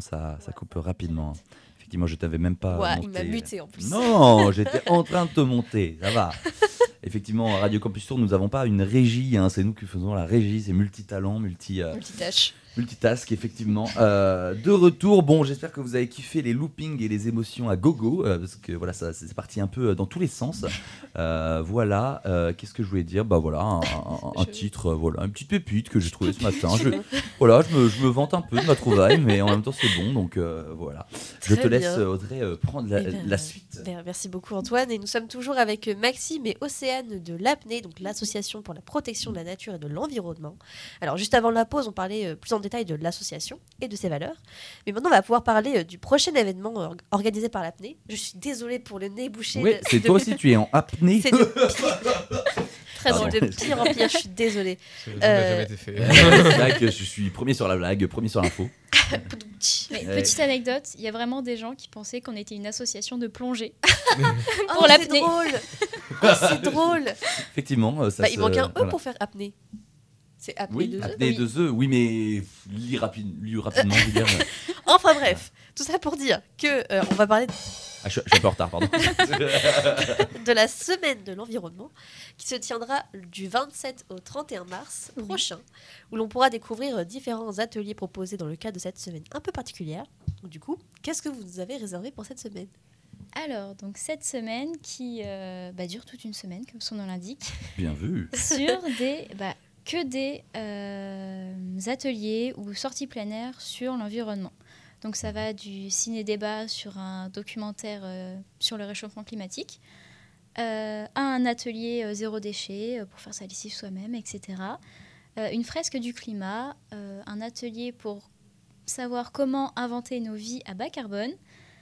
Ça, ça coupe rapidement. Effectivement, je t'avais même pas. Monté. il m'a muté en plus. Non, j'étais en train de te monter, ça va. Effectivement, à Radio Campus Tour, nous n'avons pas une régie, hein, c'est nous qui faisons la régie, c'est multitalent, multi, euh, Multitâche. Multitask, effectivement. Euh, de retour, bon, j'espère que vous avez kiffé les loopings et les émotions à gogo, euh, parce que voilà, ça, c'est parti un peu dans tous les sens. Euh, voilà, euh, qu'est-ce que je voulais dire? Bah voilà, un, un- un Je- titre, euh, voilà, une petite pépite que j'ai trouvé ce matin. Je, voilà, je me, je me vante un peu de ma trouvaille, mais en même temps c'est bon, donc euh, voilà. Je te laisse, bien. euh, Audrey, euh, prendre la, Eh ben, la suite. Ben, merci beaucoup Antoine et nous sommes toujours avec Maxime et Océane de l'APNE, donc l'association pour la protection de la nature et de l'environnement. Alors juste avant la pause, on parlait euh, plus en détail de l'association et de ses valeurs, mais maintenant on va pouvoir parler euh, du prochain événement euh, organisé par l'APNE. Je suis désolée pour le nez bouché. Oui, de- c'est toi aussi, tu es en apnée. C'est Très drôle. de pire en pire, je suis désolée. Euh, jamais été fait. c'est que je suis premier sur la blague, premier sur l'info. Mais petite anecdote, il y a vraiment des gens qui pensaient qu'on était une association de plongée. Oh, c'est l'apnée. drôle Oh, C'est drôle Effectivement, euh, ça Bah, se- Il manque un E voilà. pour faire apnée. C'est apnée Oui, de apnée de œufs, oui, mais lis, rapide, lis rapidement, je veux dire. Enfin bref, tout ça pour dire que euh, on va parler Ah, je, je suis un peu en retard, pardon. de la semaine de l'environnement qui se tiendra du 27 au 31 mars Oui. prochain, où l'on pourra découvrir euh, différents ateliers proposés dans le cadre de cette semaine un peu particulière. Donc, du coup, qu'est-ce que vous nous avez réservé pour cette semaine? Alors, donc cette semaine qui euh, bah, dure toute une semaine, comme son nom l'indique, Bien vu. sur des bah, que des euh, ateliers ou sorties plein air sur l'environnement. Donc ça va du ciné-débat sur un documentaire euh, sur le réchauffement climatique, euh, à un atelier zéro déchet pour faire sa lessive soi-même, etc. Une fresque du climat, un atelier pour savoir comment inventer nos vies à bas carbone,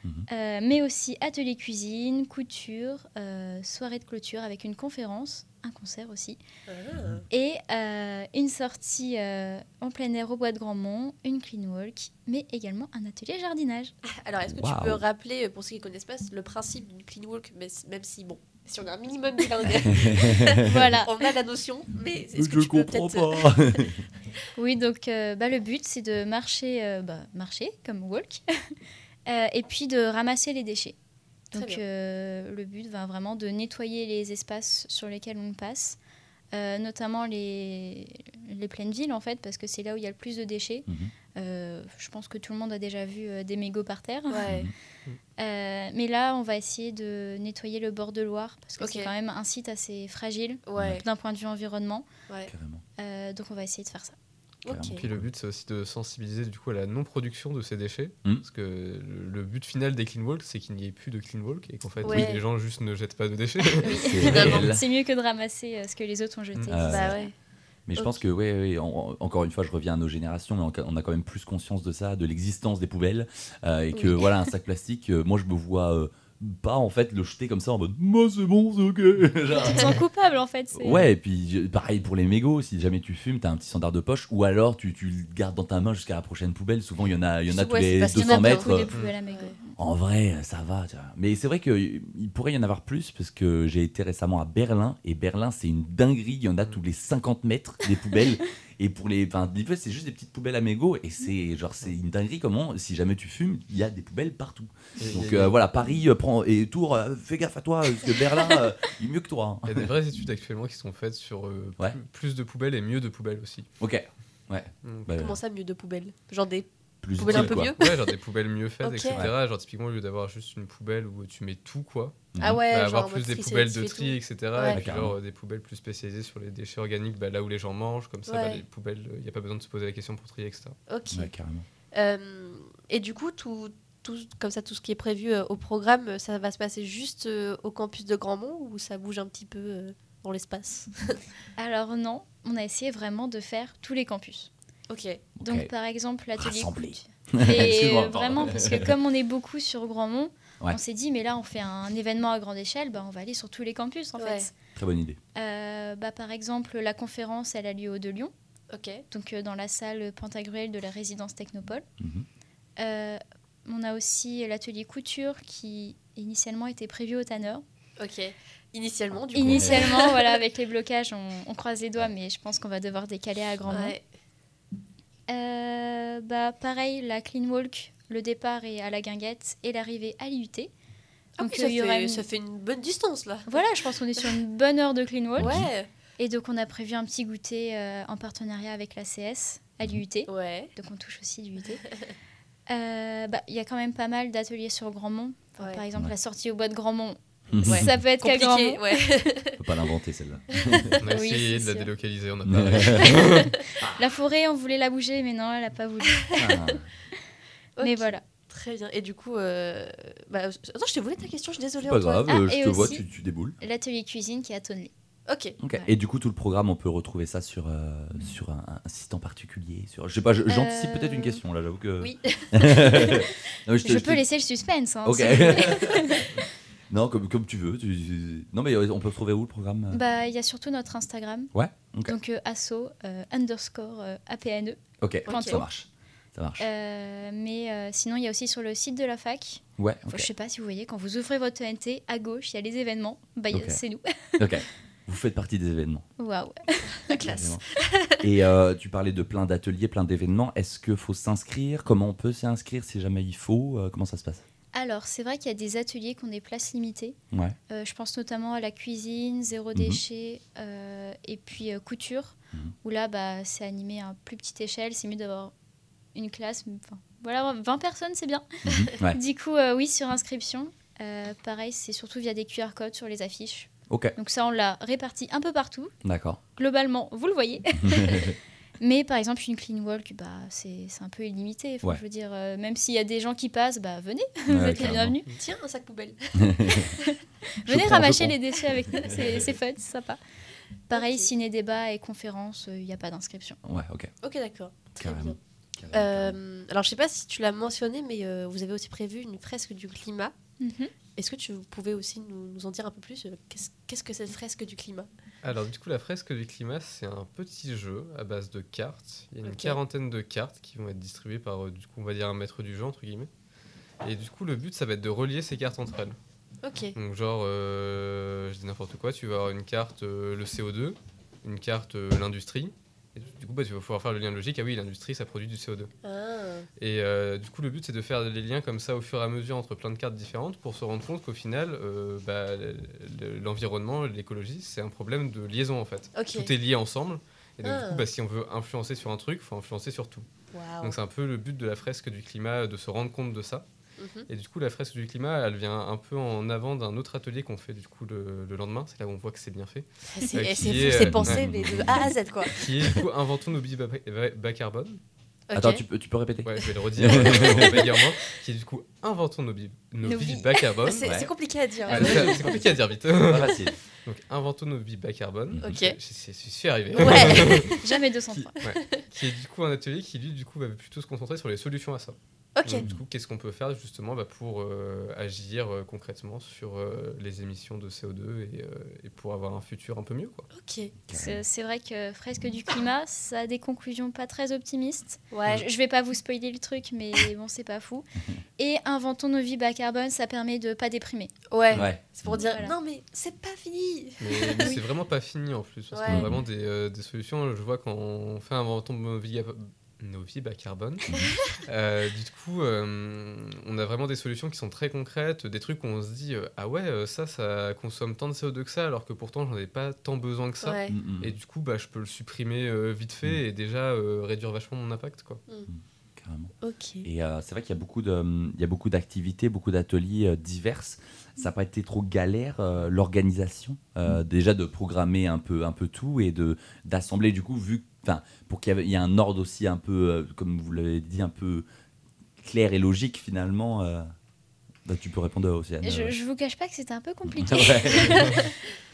Mhm. euh, mais aussi atelier cuisine, couture, euh, soirée de clôture avec une conférence, un concert aussi, et euh, une sortie euh, en plein air au bois de Grandmont, une clean walk, mais également un atelier jardinage. Alors, est-ce que tu peux rappeler, pour ceux qui ne connaissent pas, le principe d'une clean walk, même si, bon, si on a un minimum bilingue, voilà. on a la notion, mais est-ce que je tu peux comprends pas. Oui, donc euh, bah, le but c'est de marcher, euh, bah, marcher comme walk, euh, et puis de ramasser les déchets. Donc euh, le but va vraiment de nettoyer les espaces sur lesquels on passe, euh, notamment les, les pleines villes en fait, parce que c'est là où il y a le plus de déchets. Mhm. Euh, je pense que tout le monde a déjà vu euh, des mégots par terre. Ouais. Euh, mais là, on va essayer de nettoyer le bord de Loire, parce que c'est quand même un site assez fragile Ouais, d'un point de vue environnement. ouais. Euh, donc on va essayer de faire ça. Ok. Puis le but, c'est aussi de sensibiliser du coup à la non-production de ces déchets. Mm. Parce que le, le but final des clean walk, c'est qu'il n'y ait plus de clean walk et qu'en fait, Ouais. les gens juste ne jettent pas de déchets. C'est mieux que de ramasser euh, ce que les autres ont jeté. Mm. Euh, Bah ouais. Mais je pense que, ouais, ouais, en- encore une fois, je reviens à nos générations, mais on- on a quand même plus conscience de ça, de l'existence des poubelles, euh, et que Oui. voilà, un sac plastique, euh, moi je me vois euh, pas en fait le jeter comme ça en mode, moi c'est bon, c'est ok. Genre, Tu te sens coupable en fait. Ouais, et puis pareil pour les mégots, si jamais tu fumes, t'as un petit standard de poche, ou alors tu, tu le gardes dans ta main jusqu'à la prochaine poubelle. Souvent, il y en a, il y en a Ouais, tous les parce qu'il y en 200 a mètres. Poubelles. En vrai, ça va. tu vois. Mais c'est vrai qu'il pourrait y en avoir plus parce que j'ai été récemment à Berlin et Berlin, c'est une dinguerie. Il y en a tous les 50 mètres des poubelles. et pour les. Enfin, c'est juste des petites poubelles à mégots et c'est genre, c'est une dinguerie comment, si jamais tu fumes, il y a des poubelles partout. Et Donc euh, voilà, Paris euh, prend, et Tours, euh, fais gaffe à toi parce que Berlin, euh, il est mieux que toi. hein. Il y a des vraies études actuellement qui sont faites sur euh, Ouais. plus, plus de poubelles et mieux de poubelles aussi. Ok. Ouais. Bah, Comment ça, mieux de poubelle Genre des plus poubelles un peu quoi. mieux Ouais, genre des poubelles mieux faites, etc. Genre typiquement au lieu d'avoir juste une poubelle où tu mets tout quoi, Ah ouais, bah, genre avoir plus des poubelles de tri, tout. etc. Ouais. Et puis Carrément. genre euh, des poubelles plus spécialisées sur les déchets organiques, bah, là où les gens mangent, comme ça, bah, les poubelles, il n'y a pas besoin de se poser la question pour trier, etc. Ok. Ouais, carrément. Euh, et du coup, tout, tout, comme ça, tout ce qui est prévu euh, au programme, euh, ça va se passer juste euh, au campus de Grandmont ou ça bouge un petit peu euh, dans l'espace? Alors non, on a essayé vraiment de faire tous les campus. Ok. Donc par exemple l'atelier. Et euh, vraiment parce que comme on est beaucoup sur Grandmont, Ouais. on s'est dit mais là on fait un événement à grande échelle, bah, on va aller sur tous les campus en Ouais. fait. Très bonne idée. Euh, bah, par exemple la conférence elle a lieu au de Lyon, Ok. donc euh, dans la salle Pantagruel de la résidence Technopole. Mhm. Euh, on a aussi l'atelier couture qui initialement était prévu au Tanner. Ok. Initialement, du coup. Initialement, voilà, avec les blocages, on, on croise les doigts, mais je pense qu'on va devoir décaler à grand Ouais. Euh, bah, pareil, la clean walk le départ est à la Guinguette et l'arrivée à l'IUT. Ah Donc, oui, ça, euh, il y aura fait, une- ça fait une bonne distance là. Voilà, je pense qu'on est sur une bonne heure de clean walk. Ouais. Et donc, on a prévu un petit goûter euh, en partenariat avec la CS à l'IUT. Ouais. Donc, on touche aussi l'IUT. Euh, bah, Il y a quand même pas mal d'ateliers sur Grandmont. Enfin, Ouais. Par exemple, Ouais. la sortie au bois de Grandmont, Ouais. ça peut être Compliqué. Ouais. On peut pas l'inventer celle-là. On a Oui, essayé de la sûr. délocaliser, on pas La forêt, on voulait la bouger, mais non, elle n'a pas voulu. Ah. Mais voilà. Très bien. Et du coup, euh, bah, attends, je t'ai volé ta question. Je suis désolée. Pas grave, Ah, euh, je te vois, tu, tu déboules. L'atelier cuisine qui est à Tonley. Ok. Ouais. Et du coup, tout le programme, on peut retrouver ça sur, euh, sur un, un site en particulier. Sur, je sais pas, j'anticipe Euh, peut-être une question là, j'avoue que. Oui. Non, mais te- Je te- peux laisser le suspense. hein, Ok. Non, comme, comme tu veux. tu- Non, mais euh, on peut trouver où le programme euh Bah, il y a surtout notre Instagram. Ouais. Ok. Donc, euh, asso euh, underscore euh, APNE. Ok. Ok. Ça marche. Ça marche. Euh, mais euh, sinon, il y a aussi sur le site de la fac. Ouais. Enfin, Ok. je sais pas si vous voyez, quand vous ouvrez votre TNT, à gauche, il y a les événements. Bah, y a- Ok. c'est nous. Ok. Vous faites partie des événements. Waouh. La classe. Et euh, tu parlais de plein d'ateliers, plein d'événements. Est-ce qu'il faut s'inscrire? Comment on peut s'inscrire si jamais il faut? Euh, Comment ça se passe? Alors, c'est vrai qu'il y a des ateliers qui ont des places limitées. Ouais. Euh, je pense notamment à la cuisine, zéro Mhm. déchet, euh, et puis euh, couture, Mhm. où là, bah, c'est animé à plus petite échelle. C'est mieux d'avoir une classe. Enfin, voilà, 20 personnes, c'est bien. Mhm. Ouais. Du coup, oui, sur inscription. Pareil, c'est surtout via des QR codes sur les affiches. Donc ça, on l'a réparti un peu partout. D'accord. Globalement, vous le voyez. Mais par exemple, une clean walk, bah, c'est c'est un peu illimité. Enfin, Ouais. Je veux dire, euh, même s'il y a des gens qui passent, bah, venez, vous êtes les bienvenus. Tiens, un sac poubelle. Venez prends, ramasser les déchets avec nous, c'est c'est fun, c'est sympa. Pareil, ciné-débat et conférences, il n'y a pas d'inscription. Ouais, ok. Ok, d'accord. Très Carrément. bien. Carrément, carrément. Euh, alors, je sais pas si tu l'as mentionné, mais euh, vous avez aussi prévu une fresque du climat. Mhm. Est-ce que tu pouvais aussi nous, nous en dire un peu plus euh, Qu'est-ce qu'est-ce que cette fresque du climat? Alors du coup la fresque du climat c'est un petit jeu à base de cartes. Il y a une quarantaine de cartes qui vont être distribuées par euh, du coup on va dire un maître du jeu entre guillemets. Et du coup le but ça va être de relier ces cartes entre elles. Ok. Donc genre euh, je dis n'importe quoi, tu vas avoir une carte euh, le CO2, une carte euh, l'industrie. Et du coup bah, tu vas pouvoir faire le lien logique, ah oui l'industrie ça produit du CO2. Ah. Et euh, du coup, le but, c'est de faire les liens comme ça au fur et à mesure entre plein de cartes différentes pour se rendre compte qu'au final, euh, bah, le- le- l'environnement, l'écologie, c'est un problème de liaison en fait. Tout est lié ensemble. Et donc, Ah. du coup, bah, si on veut influencer sur un truc, il faut influencer sur tout. Donc, c'est un peu le but de la fresque du climat, de se rendre compte de ça. Mhm. Et du coup, la fresque du climat, elle vient un peu en avant d'un autre atelier qu'on fait du coup le, le lendemain. C'est là où on voit que c'est bien fait. C'est Euh, eh, c'est euh, pensé, ouais. mais de A à Z, quoi. Qui est du coup Inventons nos billes bas, carbone. Attends, tu peux, tu peux répéter? Ouais, je vais le redire euh. Qui est du coup Inventons nos, billes- nos Nos billes billes. bas carbone. C'est ouais. compliqué à dire. Ah, c'est compliqué à dire vite. Facile. Donc, inventons nos billes bas carbone. Ok. Je, suis arrivé. Ouais. Jamais 200 qui, fois. ouais. Qui est du coup un atelier qui lui du coup va plutôt se concentrer sur les solutions à ça. Ok. Donc, du coup, qu'est-ce qu'on peut faire justement bah, pour euh, agir euh, concrètement sur euh, les émissions de CO2 et, euh, et pour avoir un futur un peu mieux quoi? Ok. C'est c'est vrai que Fresque du climat, ça a des conclusions pas très optimistes. Ouais. Je, je vais pas vous spoiler le truc, mais bon, c'est pas fou. Et inventons nos vies bas carbone, ça permet de pas déprimer. Ouais. Ouais. C'est pour dire Voilà. non, mais c'est pas fini. Mais, mais c'est vraiment pas fini en plus. Parce qu'on Ouais. a vraiment des, euh, des solutions. Je vois quand on fait inventons nos vies, nos vies bas carbone. euh, du coup, euh, on a vraiment des solutions qui sont très concrètes, des trucs où on se dit euh, ah ouais, ça, ça consomme tant de CO2 que ça, alors que pourtant j'en ai pas tant besoin que ça. Ouais. Mm, mm. Et du coup, bah, je peux le supprimer euh, vite fait et déjà euh, réduire vachement mon impact. Quoi. Carrément. Ok. Et euh, c'est vrai qu'il y a beaucoup de, il y a beaucoup d'activités, beaucoup d'ateliers euh, diverses. Ça n'a pas été trop galère euh, l'organisation, euh, déjà de programmer un peu, un peu tout et de d'assembler du coup vu, enfin pour qu'il y, ait- un ordre aussi un peu, euh, comme vous l'avez dit, un peu clair et logique finalement. euh, bah, tu peux répondre Océane. Je, euh, je vous cache pas que c'était un peu compliqué.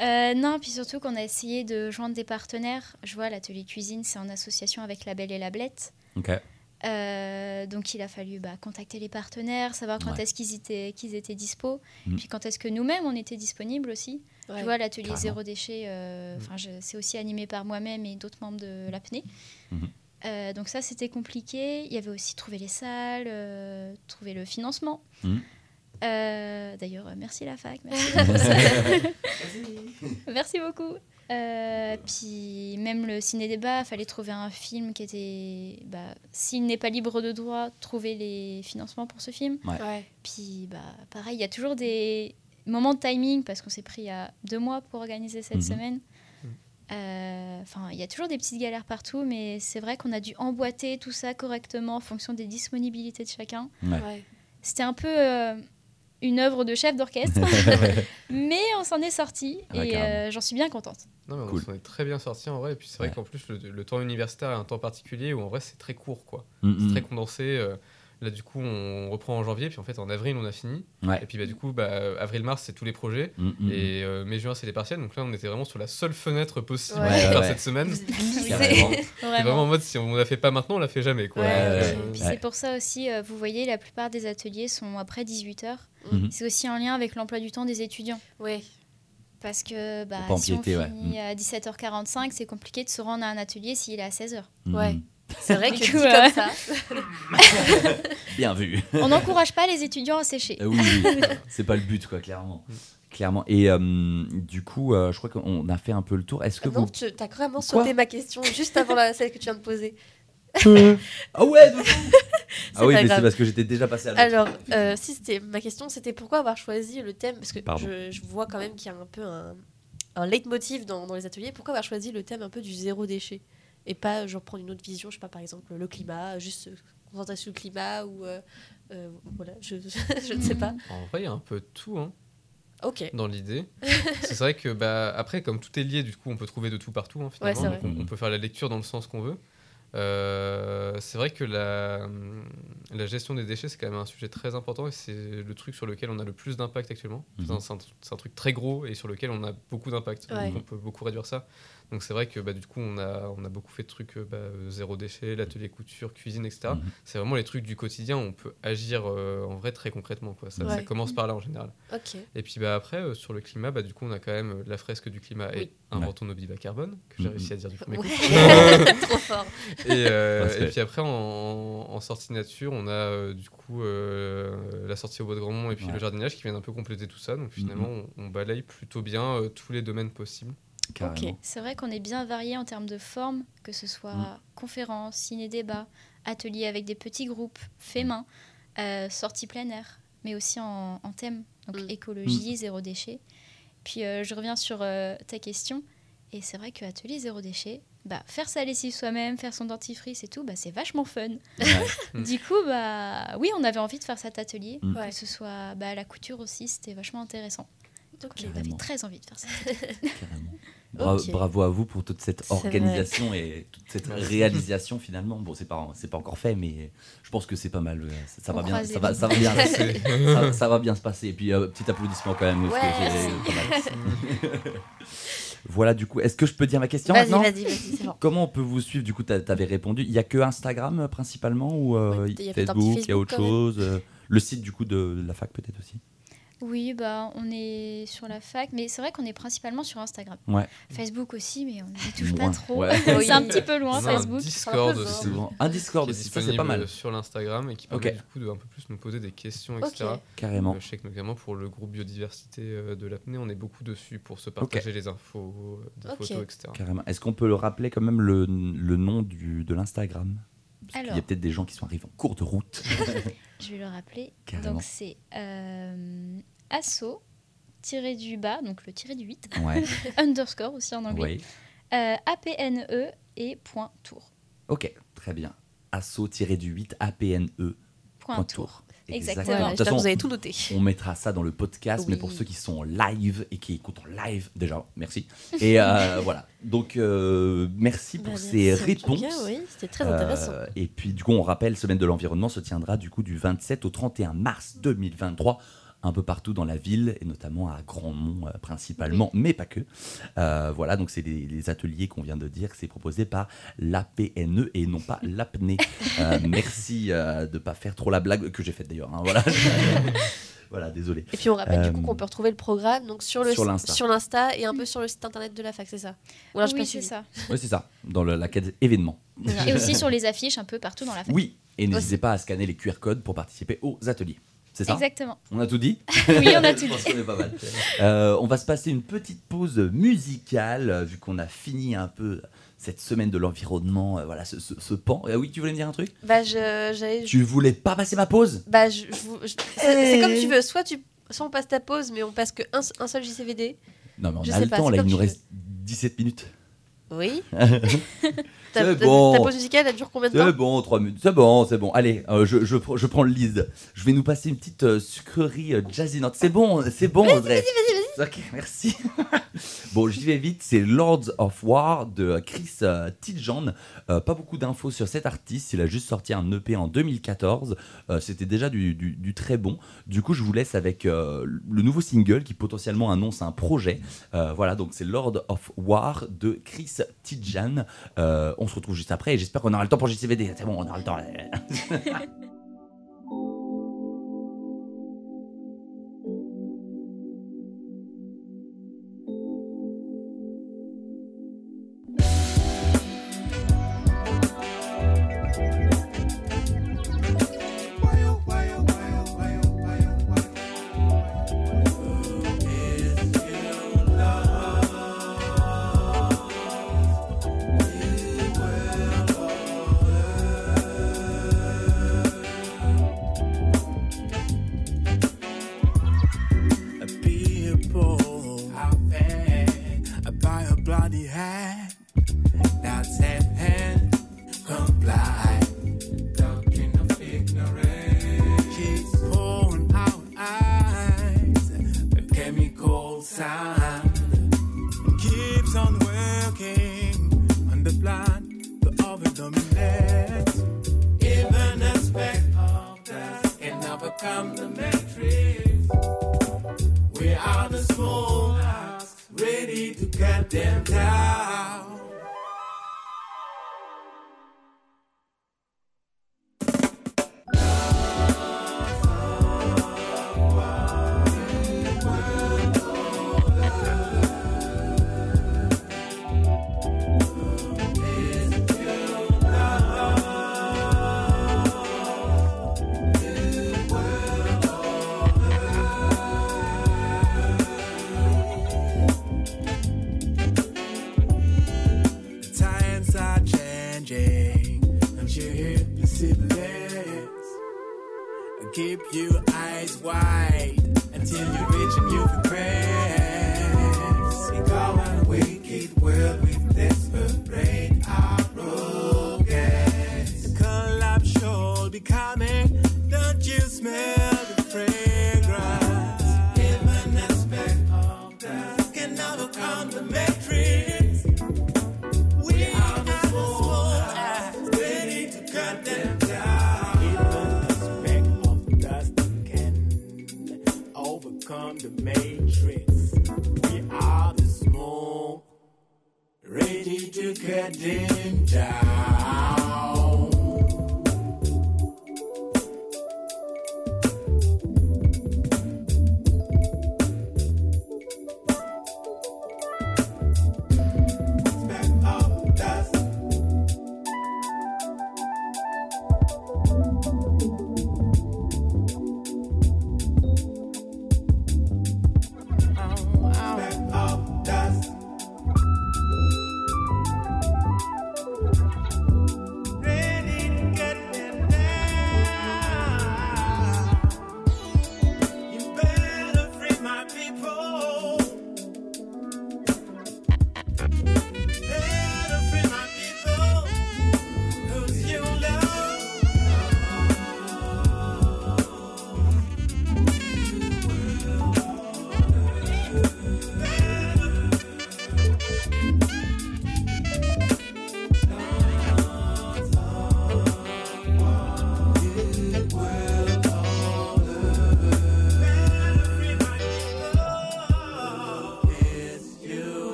Euh, non, puis surtout qu'on a essayé de joindre des partenaires. Je vois, l'atelier cuisine, c'est en association avec La Belle et la Blette. ok. Euh, donc il a fallu bah, contacter les partenaires, savoir quand Ouais. est-ce qu'ils étaient, qu'ils étaient dispo, Mm. puis quand est-ce que nous-mêmes on était disponibles aussi. Ouais. Je vois l'atelier zéro déchet, euh, Mm. c'est aussi animé par moi-même et d'autres membres de l'APNE. Mhm. Euh, donc ça c'était compliqué. Il y avait aussi trouver les salles, euh, trouver le financement. Euh, D'ailleurs, merci la fac, merci, la fac. merci beaucoup. Euh, puis même le ciné-débat, fallait trouver un film qui était... Bah, S'il n'est pas libre de droit, trouver les financements pour ce film. Ouais. Puis bah, pareil, il y a toujours des moments de timing parce qu'on s'est pris à deux mois pour organiser cette Mhm. semaine. Euh, Enfin, il y a toujours des petites galères partout, mais c'est vrai qu'on a dû emboîter tout ça correctement en fonction des disponibilités de chacun. Ouais. Ouais. C'était un peu euh, une œuvre de chef d'orchestre, mais on s'en est sorti et carrément. euh, j'en suis bien contente. Non, mais Cool. on s'en est très bien sorti en vrai. Et puis c'est vrai Ouais. qu'en plus, le, le temps universitaire est un temps particulier où en vrai, c'est très court, quoi. Mm, C'est mm. très condensé. euh, Là, du coup, on reprend en janvier, puis en fait, en avril, on a fini. Ouais. Et puis, bah, du coup, bah, avril-mars, c'est tous les projets. Mm, mm, Et euh, mai-juin, c'est les partiels. Donc là, on était vraiment sur la seule fenêtre possible Ouais. pour faire Ouais, ouais. cette semaine. C'est. C'est vraiment en mode, si on ne la fait pas maintenant, on la fait jamais, quoi. Ouais, Euh, ouais. Puis Ouais. c'est pour ça aussi, euh, vous voyez, la plupart des ateliers sont après 18h. Mhm. C'est aussi en lien avec l'emploi du temps des étudiants. Ouais. Parce que bah, si on finit à 17h45, c'est compliqué de se rendre à un atelier s'il est à 16h. Mm, Ouais. Mm. C'est vrai que coup, dit euh, comme ça. Bien vu. On n'encourage pas les étudiants à sécher. Euh, oui, oui. c'est pas le but, quoi, clairement. Clairement. Et euh, du coup, euh, je crois qu'on a fait un peu le tour. Est-ce que Ah non, vous. tu as vraiment Quoi sauté ma question juste avant la, celle que tu viens de poser. Ah ouais, fou Ah oui, mais c'est parce que j'étais déjà passé à. Alors, euh, si c'était ma question, c'était pourquoi avoir choisi le thème Parce que je, je vois quand même qu'il y a un peu un, un leitmotiv dans, dans les ateliers. Pourquoi avoir choisi le thème un peu du zéro déchet? Et pas genre prendre une autre vision, je sais pas, par exemple le climat, juste concentrer sur le climat ou euh, euh, voilà, je, je ne sais pas. En vrai, il y a un peu de tout, hein, Ok. dans l'idée. c'est vrai que, bah, après, comme tout est lié, du coup, on peut trouver de tout partout, hein, finalement. Ouais, c'est Donc, vrai. on, on peut faire la lecture dans le sens qu'on veut. Euh, c'est vrai que la, la gestion des déchets, c'est quand même un sujet très important et c'est le truc sur lequel on a le plus d'impact actuellement. Mhm. C'est un- C'est un, c'est un truc très gros et sur lequel on a beaucoup d'impact. Ouais. Donc on peut beaucoup réduire ça. Donc c'est vrai que bah, du coup, on a, on a beaucoup fait de trucs euh, bah, zéro déchet, l'atelier couture, cuisine, etc. Mhm. C'est vraiment les trucs du quotidien où on peut agir euh, en vrai très concrètement. Quoi. Ça, ça Ouais. commence par là en général. Ok. Et puis bah, après, euh, sur le climat, bah, du coup, on a quand même la fresque du climat Oui. et inventons nos bas carbone, que j'ai Mhm. réussi à dire du premier coup. Ouais. Trop fort. Et, euh, puis après, en, en sortie nature, on a euh, du coup euh, la sortie au bois de Grandmont et puis Ouais. le jardinage qui viennent un peu compléter tout ça. Donc finalement, on, on balaye plutôt bien euh, tous les domaines possibles. Carrément. C'est vrai qu'on est bien varié en termes de forme, que ce soit Mm. conférences, ciné-débat, ateliers avec des petits groupes, faits Mm. main, euh, sorties plein air, mais aussi en, en thème, donc Mm. écologie, zéro déchet. Puis euh, je reviens sur euh, ta question, et c'est vrai que atelier zéro déchet, bah, faire sa lessive soi-même, faire son dentifrice et tout, bah, c'est vachement fun. Ouais. Mm. Du coup, bah, oui, on avait envie de faire cet atelier, Mm. Ouais. que ce soit bah, la couture aussi, c'était vachement intéressant. Ok. On avait Carrément. très envie de faire ça. Carrément. Bra-. Bravo à vous pour toute cette organisation et toute cette réalisation finalement. Bon, c'est pas c'est pas encore fait, mais je pense que c'est pas mal. Ça, va bien, croise ça les va, doigts. ça va bien, C'est- ça, ça va bien se passer. Et puis euh, petit applaudissement quand même. parce que Ouais, j'ai- pas mal. voilà, du coup, est-ce que je peux dire ma question Vas-y, maintenant vas-y, vas-y, c'est bon. Comment on peut vous suivre? Du coup, t'a- t'avais répondu. Il y a que Instagram euh, principalement ou euh, Ouais, il y a peut-être un petit Facebook, il y a autre Facebook, chose euh, Le site du coup de la fac peut-être aussi? Oui, bah, on est sur la fac, mais c'est vrai qu'on est principalement sur Instagram. Ouais. Facebook aussi, mais on n'y touche pas trop. Ouais. C'est un petit peu loin, On a un Facebook. Discord C'est un peu aussi. Souvent. Un Discord aussi, ça c'est disponible pas mal. sur l'Instagram et qui permet du coup de un peu plus nous poser des questions, etc. Carrément. Euh, Je sais que notamment pour le groupe biodiversité euh, de l'apnée, on est beaucoup dessus pour se partager les infos, euh, des photos, etc. Carrément. Est-ce qu'on peut le rappeler quand même le, le nom du, de l'Instagram? Parce qu'il y a peut-être des gens qui sont arrivés en cours de route. Je vais le rappeler. Carrément. Donc c'est euh, asso tiré du bas, donc le tiré du 8, Ouais. underscore aussi en anglais, ouais. euh, APNE et point tour. Ok, très bien. Asso-du-8 APNE. Point Point tour. tour. Exactement. De toute façon, vous avez tout noté. on mettra ça dans le podcast, mais pour ceux qui sont en live et qui écoutent en live, déjà, merci. Et euh, voilà. Donc, euh, merci pour Bah, ces merci réponses. cas, oui, c'était très intéressant. Euh, et puis, du coup, on rappelle, Semaine de l'environnement se tiendra du coup du 27 au 31 mars 2023 un peu partout dans la ville et notamment à Grandmont euh, principalement, mais pas que. Euh, voilà, donc c'est les, les ateliers qu'on vient de dire, c'est proposé par l'APNE et non pas l'apnée. Euh, merci euh, de pas faire trop la blague que j'ai faite d'ailleurs. hein, voilà. voilà, désolé. Et puis on rappelle du coup qu'on peut retrouver le programme donc sur le sur si- l'Insta. et un peu sur le site internet de la fac, c'est ça? Ou alors, j'ai oui, c'est ça. Oui, c'est ça, dans le- la case événement. Et aussi sur les affiches un peu partout dans la fac. Oui, et n'hésitez pas à scanner les QR codes pour participer aux ateliers. C'est ça Exactement. On a tout dit Oui, on a tout Je pense dit. qu'on est pas mal. Euh, on va se passer une petite pause musicale, euh, vu qu'on a fini un peu cette semaine de l'environnement, euh, voilà, ce, ce- ce pan. Euh, oui, tu voulais me dire un truc? Bah, je, Tu voulais pas passer ma pause? Bah, je, je vous- je- c'est c'est comme tu veux. Soit, tu, soit on passe ta pause, mais on passe que un, un seul JCVD. Non, mais on Je a le pas, temps, là, il nous reste 17 minutes. Oui. C'est Ta, bon. ta pause musicale, elle dure combien de temps C'est bon, 3 minutes. C'est bon, c'est bon. Allez, euh, je, je, je prends le lead. Je vais nous passer une petite euh, sucrerie euh, jazzinante. C'est bon, c'est bon, Audrey. Vas-y, vas-y, Ok, merci. bon, j'y vais vite. C'est Lords of War de Chris euh, Tidjan. Euh, pas beaucoup d'infos sur cet artiste. Il a juste sorti un EP en 2014. Euh, C'était déjà du, du- du très bon. Du coup, je vous laisse avec euh, le nouveau single qui potentiellement annonce un projet. Euh, voilà, donc c'est Lord of War de Chris Tidjan. Euh, on se retrouve juste après et j'espère qu'on aura le temps pour JCVD. C'est bon, on aura le temps.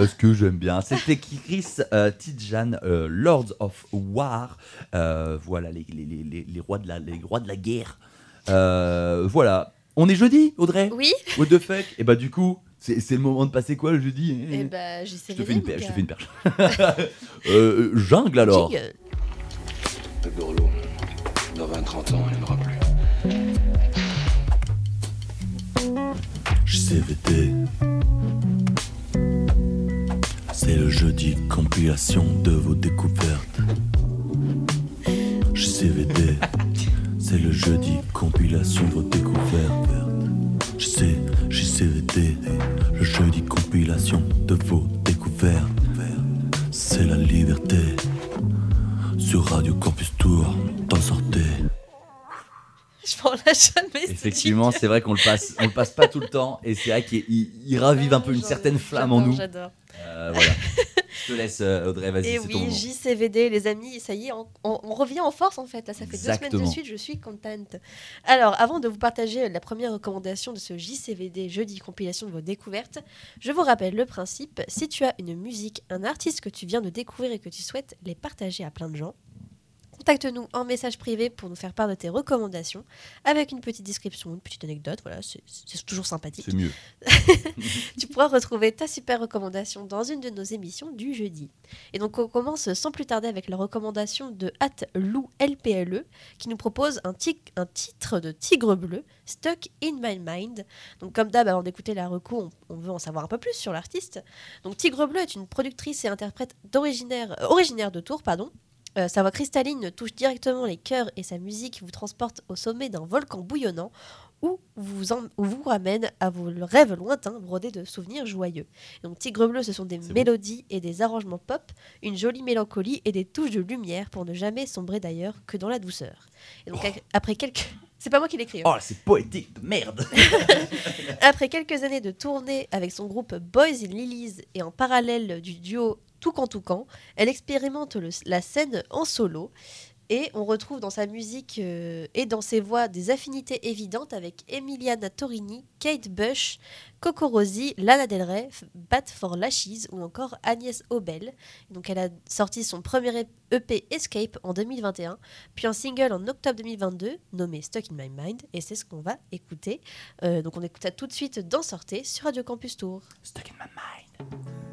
pourquoi Parce que j'aime bien. C'était Chris euh, Tidjan, euh, Lords of War. Euh, voilà, les, les, les, les- les rois de la, les rois de la guerre. Euh, voilà. On est jeudi, Audrey? Oui, What the fuck? Et bah, du coup, c'est c'est le moment de passer quoi le jeudi? Et bah Je te fais une, per- je te fais une perche. euh, euh, jungle alors. Le gourlot, dans 20-30 ans, il n'y en aura plus. JCVD. C'est le jeudi compilation de vos découvertes. JCVD. C'est le jeudi compilation de vos découvertes. Je sais, JCVD. Le jeudi compilation de vos découvertes. C'est la liberté. Sur Radio Campus Tour, t'en sortez. Je m'en lâche jamais. Effectivement, c'est vrai qu'on le passe, on le passe pas tout le temps, et c'est vrai qu'il il- il ravive un peu une certaine flamme en nous. J'adore. Euh, voilà. Je te laisse, euh, Audrey, vas-y, Et ton oui. JCVD, les amis, ça y est, on, on- on revient en force en fait. Là, ça fait deux semaines de suite, je suis contente. Alors, avant de vous partager la première recommandation de ce JCVD jeudi compilation de vos découvertes, je vous rappelle le principe si tu as une musique, un artiste que tu viens de découvrir et que tu souhaites les partager à plein de gens, contacte-nous en message privé pour nous faire part de tes recommandations avec une petite description, une petite anecdote. Voilà, c'est toujours sympathique. C'est mieux. Tu pourras retrouver ta super recommandation dans une de nos émissions du jeudi. Et donc on commence sans plus tarder avec la recommandation de At Lou LPLE qui nous propose un, titre de Tigre Bleu, Stuck in My Mind. Donc comme d'hab, avant d'écouter la reco, on, on veut en savoir un peu plus sur l'artiste. Donc Tigre Bleu est une productrice et interprète d'originaire- euh, originaire de Tours, pardon. Euh, sa voix cristalline touche directement les cœurs et sa musique vous transporte au sommet d'un volcan bouillonnant ou vous, en- vous ramène à vos rêves lointains brodés de souvenirs joyeux. Donc Tigre Bleu, ce sont des mélodies et des arrangements pop, une jolie mélancolie et des touches de lumière pour ne jamais sombrer d'ailleurs que dans la douceur. Et donc ac- après quelques... C'est pas moi qui l'écris. hein. Oh, c'est poétique de merde. Après quelques années de tournée avec son groupe Boys in Lilies et en parallèle du duo Toucan Toucan, elle expérimente la scène en solo et on retrouve dans sa musique euh, et dans ses voix des affinités évidentes avec Emiliana Torini, Kate Bush, Coco Rosie, Lana Del Rey, Bat for Lashes ou encore Agnès Obel. Donc elle a sorti son premier EP Escape en 2021, puis un single en octobre 2022 nommé Stuck in My Mind et c'est ce qu'on va écouter. Euh, donc on écoute ça tout de suite dans Sortez sur Radio Campus Tour. Stuck in my mind.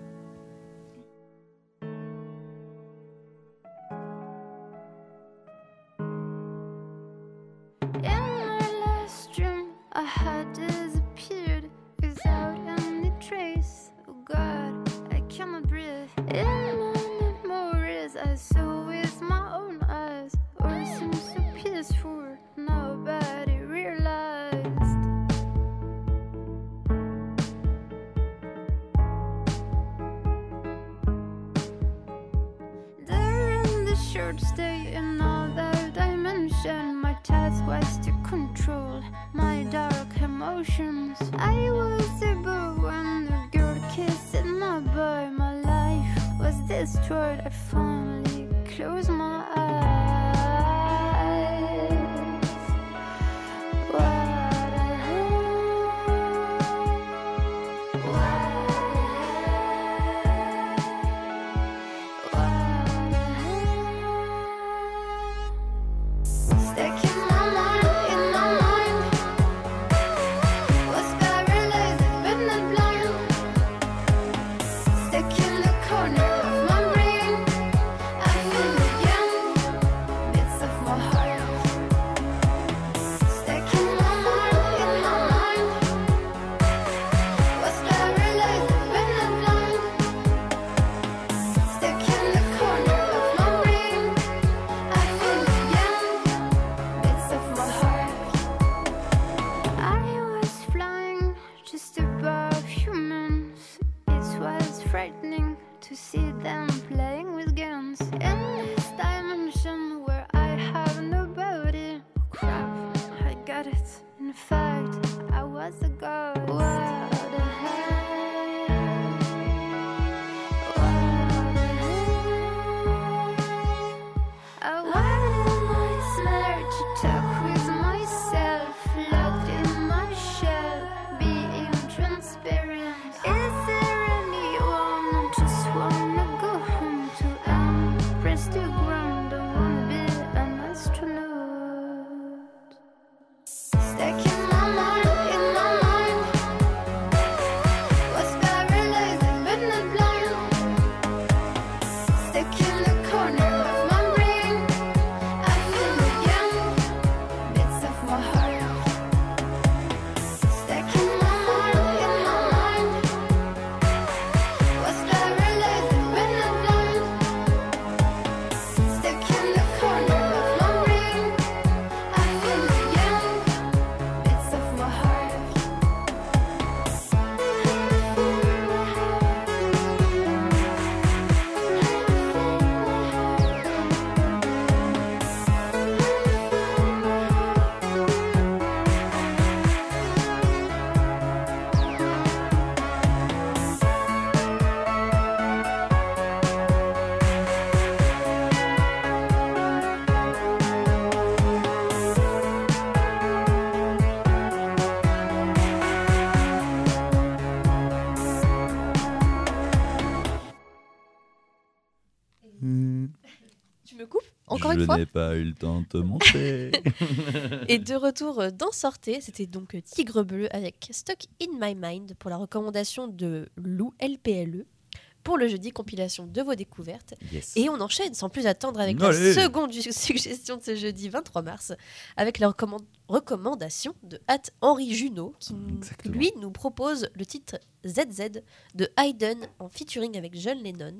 I had disappeared without any trace. Oh God, I cannot breathe. In my memories, I saw with my own eyes. So peaceful. Nobody realized. The short stay in I was a boy when the girl kissed my boy. My life was destroyed. I finally closed my eyes. Je n'ai pas eu le temps de te montrer. Et de retour dans Sortez, c'était donc Tigre Bleu avec Stuck in My Mind pour la recommandation de Lou LPLE pour le jeudi compilation de vos découvertes. Yes. Et on enchaîne sans plus attendre avec Allez. la seconde suggestion de ce jeudi 23 mars avec la recommand- recommandation de Hat Henri Junot qui Exactement. lui nous propose le titre ZZ de Hayden en featuring avec John Lennon.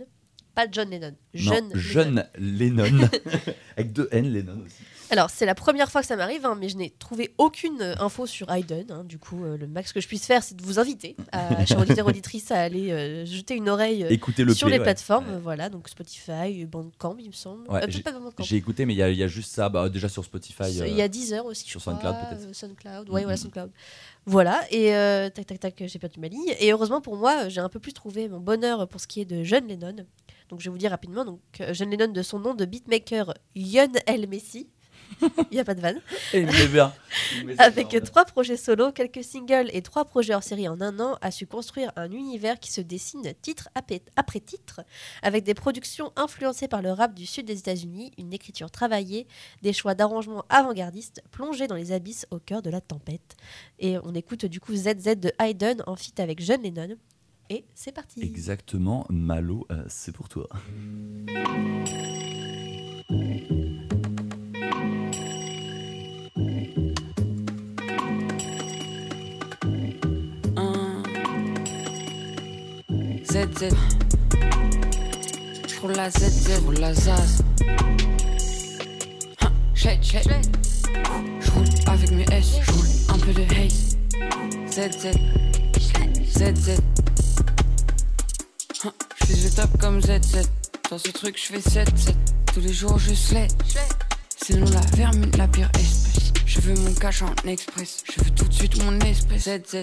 Pas John Lennon, jeune. non, jeune Lennon. Avec deux N, Lennon aussi. Alors, c'est la première fois que ça m'arrive, hein, mais je n'ai trouvé aucune euh, info sur Hayden. hein. du coup, euh, le max que je puisse faire, c'est de vous inviter, à, chers auditeurs auditrices, à aller euh, jeter une oreille Écoutez le sur les ouais. plateformes. Ouais. Voilà, donc Spotify, Bandcamp, il me semble. Ouais, j'ai- écouté, mais il y, a- il y a juste ça, bah, déjà sur Spotify. Il y a 10 heures aussi. sur SoundCloud, peut-être. SoundCloud, ouais, voilà, SoundCloud. Voilà, et euh, tac, tac, tac, j'ai perdu ma ligne. Et heureusement pour moi, j'ai un peu plus trouvé mon bonheur pour ce qui est de John Lennon. Donc je vais vous dire rapidement, donc euh, John Lennon de son nom de beatmaker Yon L. Messi. Il n'y a pas de vanne. Et il est bien. Il Avec trois projets solo, quelques singles et trois projets hors série en un an, a su construire un univers qui se dessine titre après titre, avec des productions influencées par le rap du sud des États-Unis, une écriture travaillée, des choix d'arrangement avant-gardistes, plongés dans les abysses au cœur de la tempête. Et on écoute du coup ZZ de Hayden en feat avec John Lennon. Et c'est parti. Exactement, Malo, euh, c'est pour toi. Un ZZ. J'roule la ZZ, j'roule la Zaz. Hein, Shake, shake. J'roule avec mes S, j'roule un peu de haze. ZZ. ZZ. J'fais le top comme ZZ. Dans ce truc, j'fais 7-7. Tous les jours, je slay. Sinon, la vermine, la pire espèce. Je veux mon cash en express. Je veux tout de suite mon espèce. ZZ.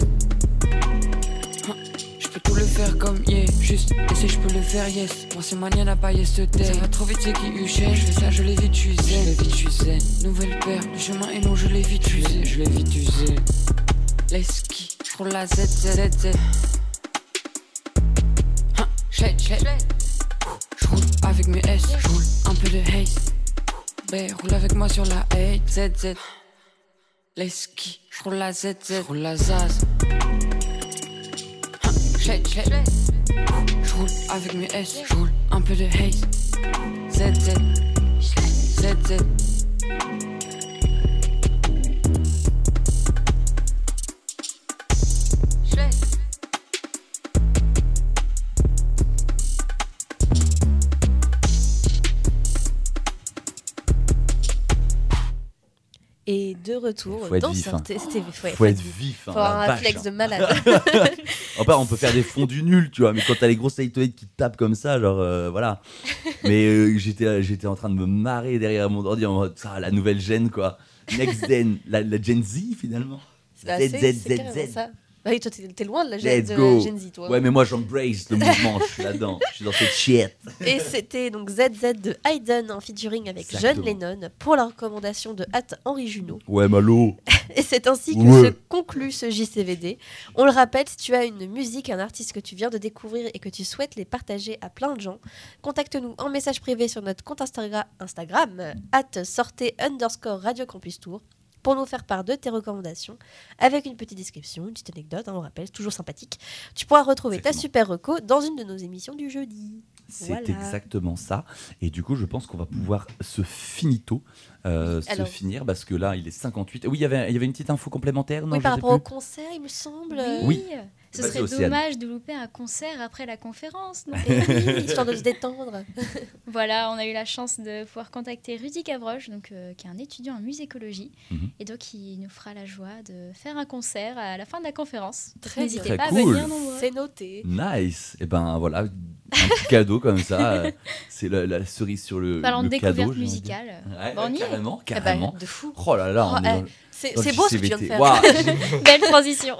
Hein, Je peux tout le faire comme yeah, juste et si je peux le faire yes. Moi c'est mania n'a pas yes taire. Ça va trop vite c'est qui usé. Je fais ça, je l'ai vite, je zen. Je l'ai vite, je zen. Nouvelle paire, le chemin est long, je l'ai vite usé. Je l'ai vite usé. Les skis, je la ZZ. ZZ. Hein, shake, shake. Je roule avec mes S, je roule un peu de haze. Ben, roule avec moi sur la hate. ZZ. Les skis, je roule la ZZ, je roule la Zaz. Shake, shake. Je roule avec mes S, je roule un peu de haze. ZZ. ZZ. Et de retour Faut être dans vif, hein. Faut, Faut être vif. hein, Faut avoir un vache, flex hein. de malade. Enfin, on peut faire des fondus nuls, tu vois, mais quand t'as les grosses 808 qui tapent comme ça, genre euh, voilà. Mais euh, j'étais, j'étais en train de me marrer derrière mon ordi en mode ça, la nouvelle gen quoi. Next gen, la, la Gen Z finalement. Z. Bah oui, toi, t'es loin de la Gen, Let's go. Gen Z, toi. Ouais, mais moi j'embrace le mouvement, je suis là-dedans, je suis dans cette shit. Et c'était donc ZZ de Hayden en featuring avec John. Lennon pour la recommandation de Hat Henri Junot. Ouais, Malo. Et c'est ainsi que Ouais. se conclut ce JCVD. On le rappelle, si tu as une musique, un artiste que tu viens de découvrir et que tu souhaites les partager à plein de gens, contacte-nous en message privé sur notre compte Instagra- Instagram, at sortez underscore Radio Campus Tour, pour nous faire part de tes recommandations, avec une petite description, une petite anecdote, hein, on rappelle, c'est toujours sympathique. Tu pourras retrouver ta super reco dans une de nos émissions du jeudi. C'est Voilà. exactement ça. Et du coup, je pense qu'on va pouvoir se finito, euh, se finir, parce que là, il est 58. Oui, il y avait, il y avait une petite info complémentaire, non oui, par rapport au concert, il me semble. Oui. Ce serait Océane. dommage de louper un concert après la conférence. non Eh oui, histoire de se détendre. Voilà, on a eu la chance de pouvoir contacter Rudy Gavroche, donc, euh, qui est un étudiant en musicologie. Mhm. Et donc, il nous fera la joie de faire un concert à la fin de la conférence. N'hésitez bien. pas à cool. venir nombreux. C'est noté. Nice. Et ben voilà, un petit cadeau comme ça. euh, C'est la, la cerise sur le, Parlant le de cadeau. découverte musicale. Ouais, Bon, on y est. carrément, Ah bah, carrément. de fou. Oh là là, Oh, on est eh, c'est beau ce que tu viens de faire. Waouh. Belle transition.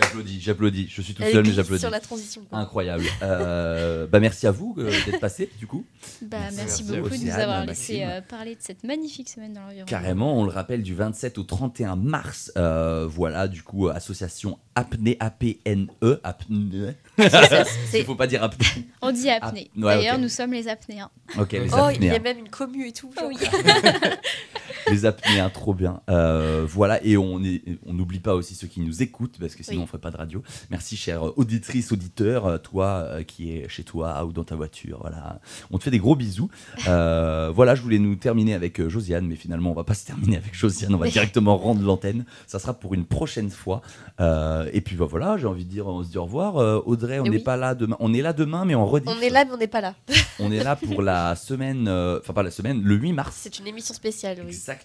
J'applaudis, j'applaudis. Je suis tout Elle seul, mais j'applaudis. sur la transition. quoi. Incroyable. Euh, bah merci à vous euh, d'être passé du coup. Bah, Merci. beaucoup de nous avoir Maxime. laissé euh, parler de cette magnifique semaine dans l'environnement. Carrément, on le rappelle du 27 au 31 mars. Euh, voilà, du coup, association apnée, A-P-N-E, apnée. Il faut pas dire apnée. On dit apnée. Ah, ouais, D'ailleurs, nous sommes les apnéens. Ok, les Oh, il y a apnéens. même une commu et tout. Les apnéens, trop bien. Euh, voilà, et on on n'oublie pas aussi ceux qui nous écoutent, parce que sinon Oui. on ferait pas de radio. Merci, chère auditrice, auditeur, euh, toi euh, qui es chez toi ou dans ta voiture. Voilà, on te fait des gros bisous. Euh, voilà, je voulais nous terminer avec Josiane, mais finalement on va pas se terminer avec Josiane, on va directement rendre l'antenne. Ça sera pour une prochaine fois. Et puis bah, voilà, j'ai envie de dire, on se dit au revoir. Audrey, on n'est oui. pas là demain. On est là demain, mais en rediff. On est là, mais on n'est pas là. On est là pour la semaine, enfin pas la semaine, le 8 mars. C'est une émission spéciale, oui. Exactement.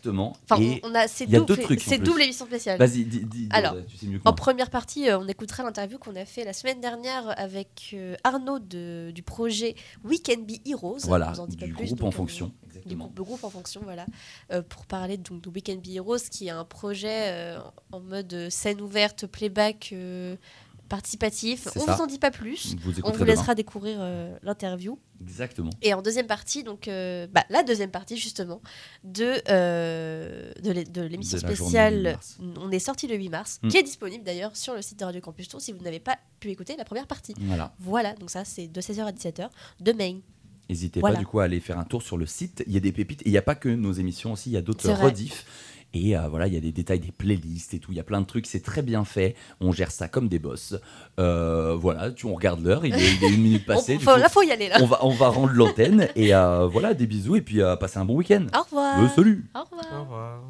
Enfin, et on, on a, c'est il y a double, deux trucs, en c'est double émission spéciale. vas-y, dis, dis- Alors, Audrey, tu sais mieux que En moi. première partie, euh, on écoutera l'interview qu'on a fait la semaine dernière avec euh, Arnaud de- du projet We Can Be Heroes. Voilà, On vous en dit pas du plus, groupe en euh, fonction. du Exactement. groupe, le groupe en fonction, voilà, euh, pour parler donc, de We Can Be Heroes, qui est un projet euh, en mode scène ouverte, playback euh, participatif. On ça. vous en dit pas plus. Vous On vous demain. laissera découvrir euh, l'interview. Exactement. Et en deuxième partie, donc euh, bah, la deuxième partie justement de, euh, de l'é- de l'émission De spéciale, 8 mars. on est sorti le 8 mars, Mm. qui est disponible d'ailleurs sur le site de Radio Campus Tour si vous n'avez pas pu écouter la première partie. Voilà. Voilà, donc ça c'est de 16h à 17h demain. N'hésitez Voilà. pas du coup à aller faire un tour sur le site. Il y a des pépites. Et il n'y a pas que nos émissions aussi, il y a d'autres rediffs. Et euh, voilà, il y a des détails, des playlists et tout. Il y a plein de trucs. C'est très bien fait. On gère ça comme des boss. Euh, voilà, tu, on regarde l'heure. Il, il est une minute On, passée. du faut, coup, là faut y aller là. on, va, on va rendre l'antenne. Et euh, voilà, des bisous. Et puis euh, passez un bon week-end. Au revoir. Euh, salut Au revoir. Au revoir.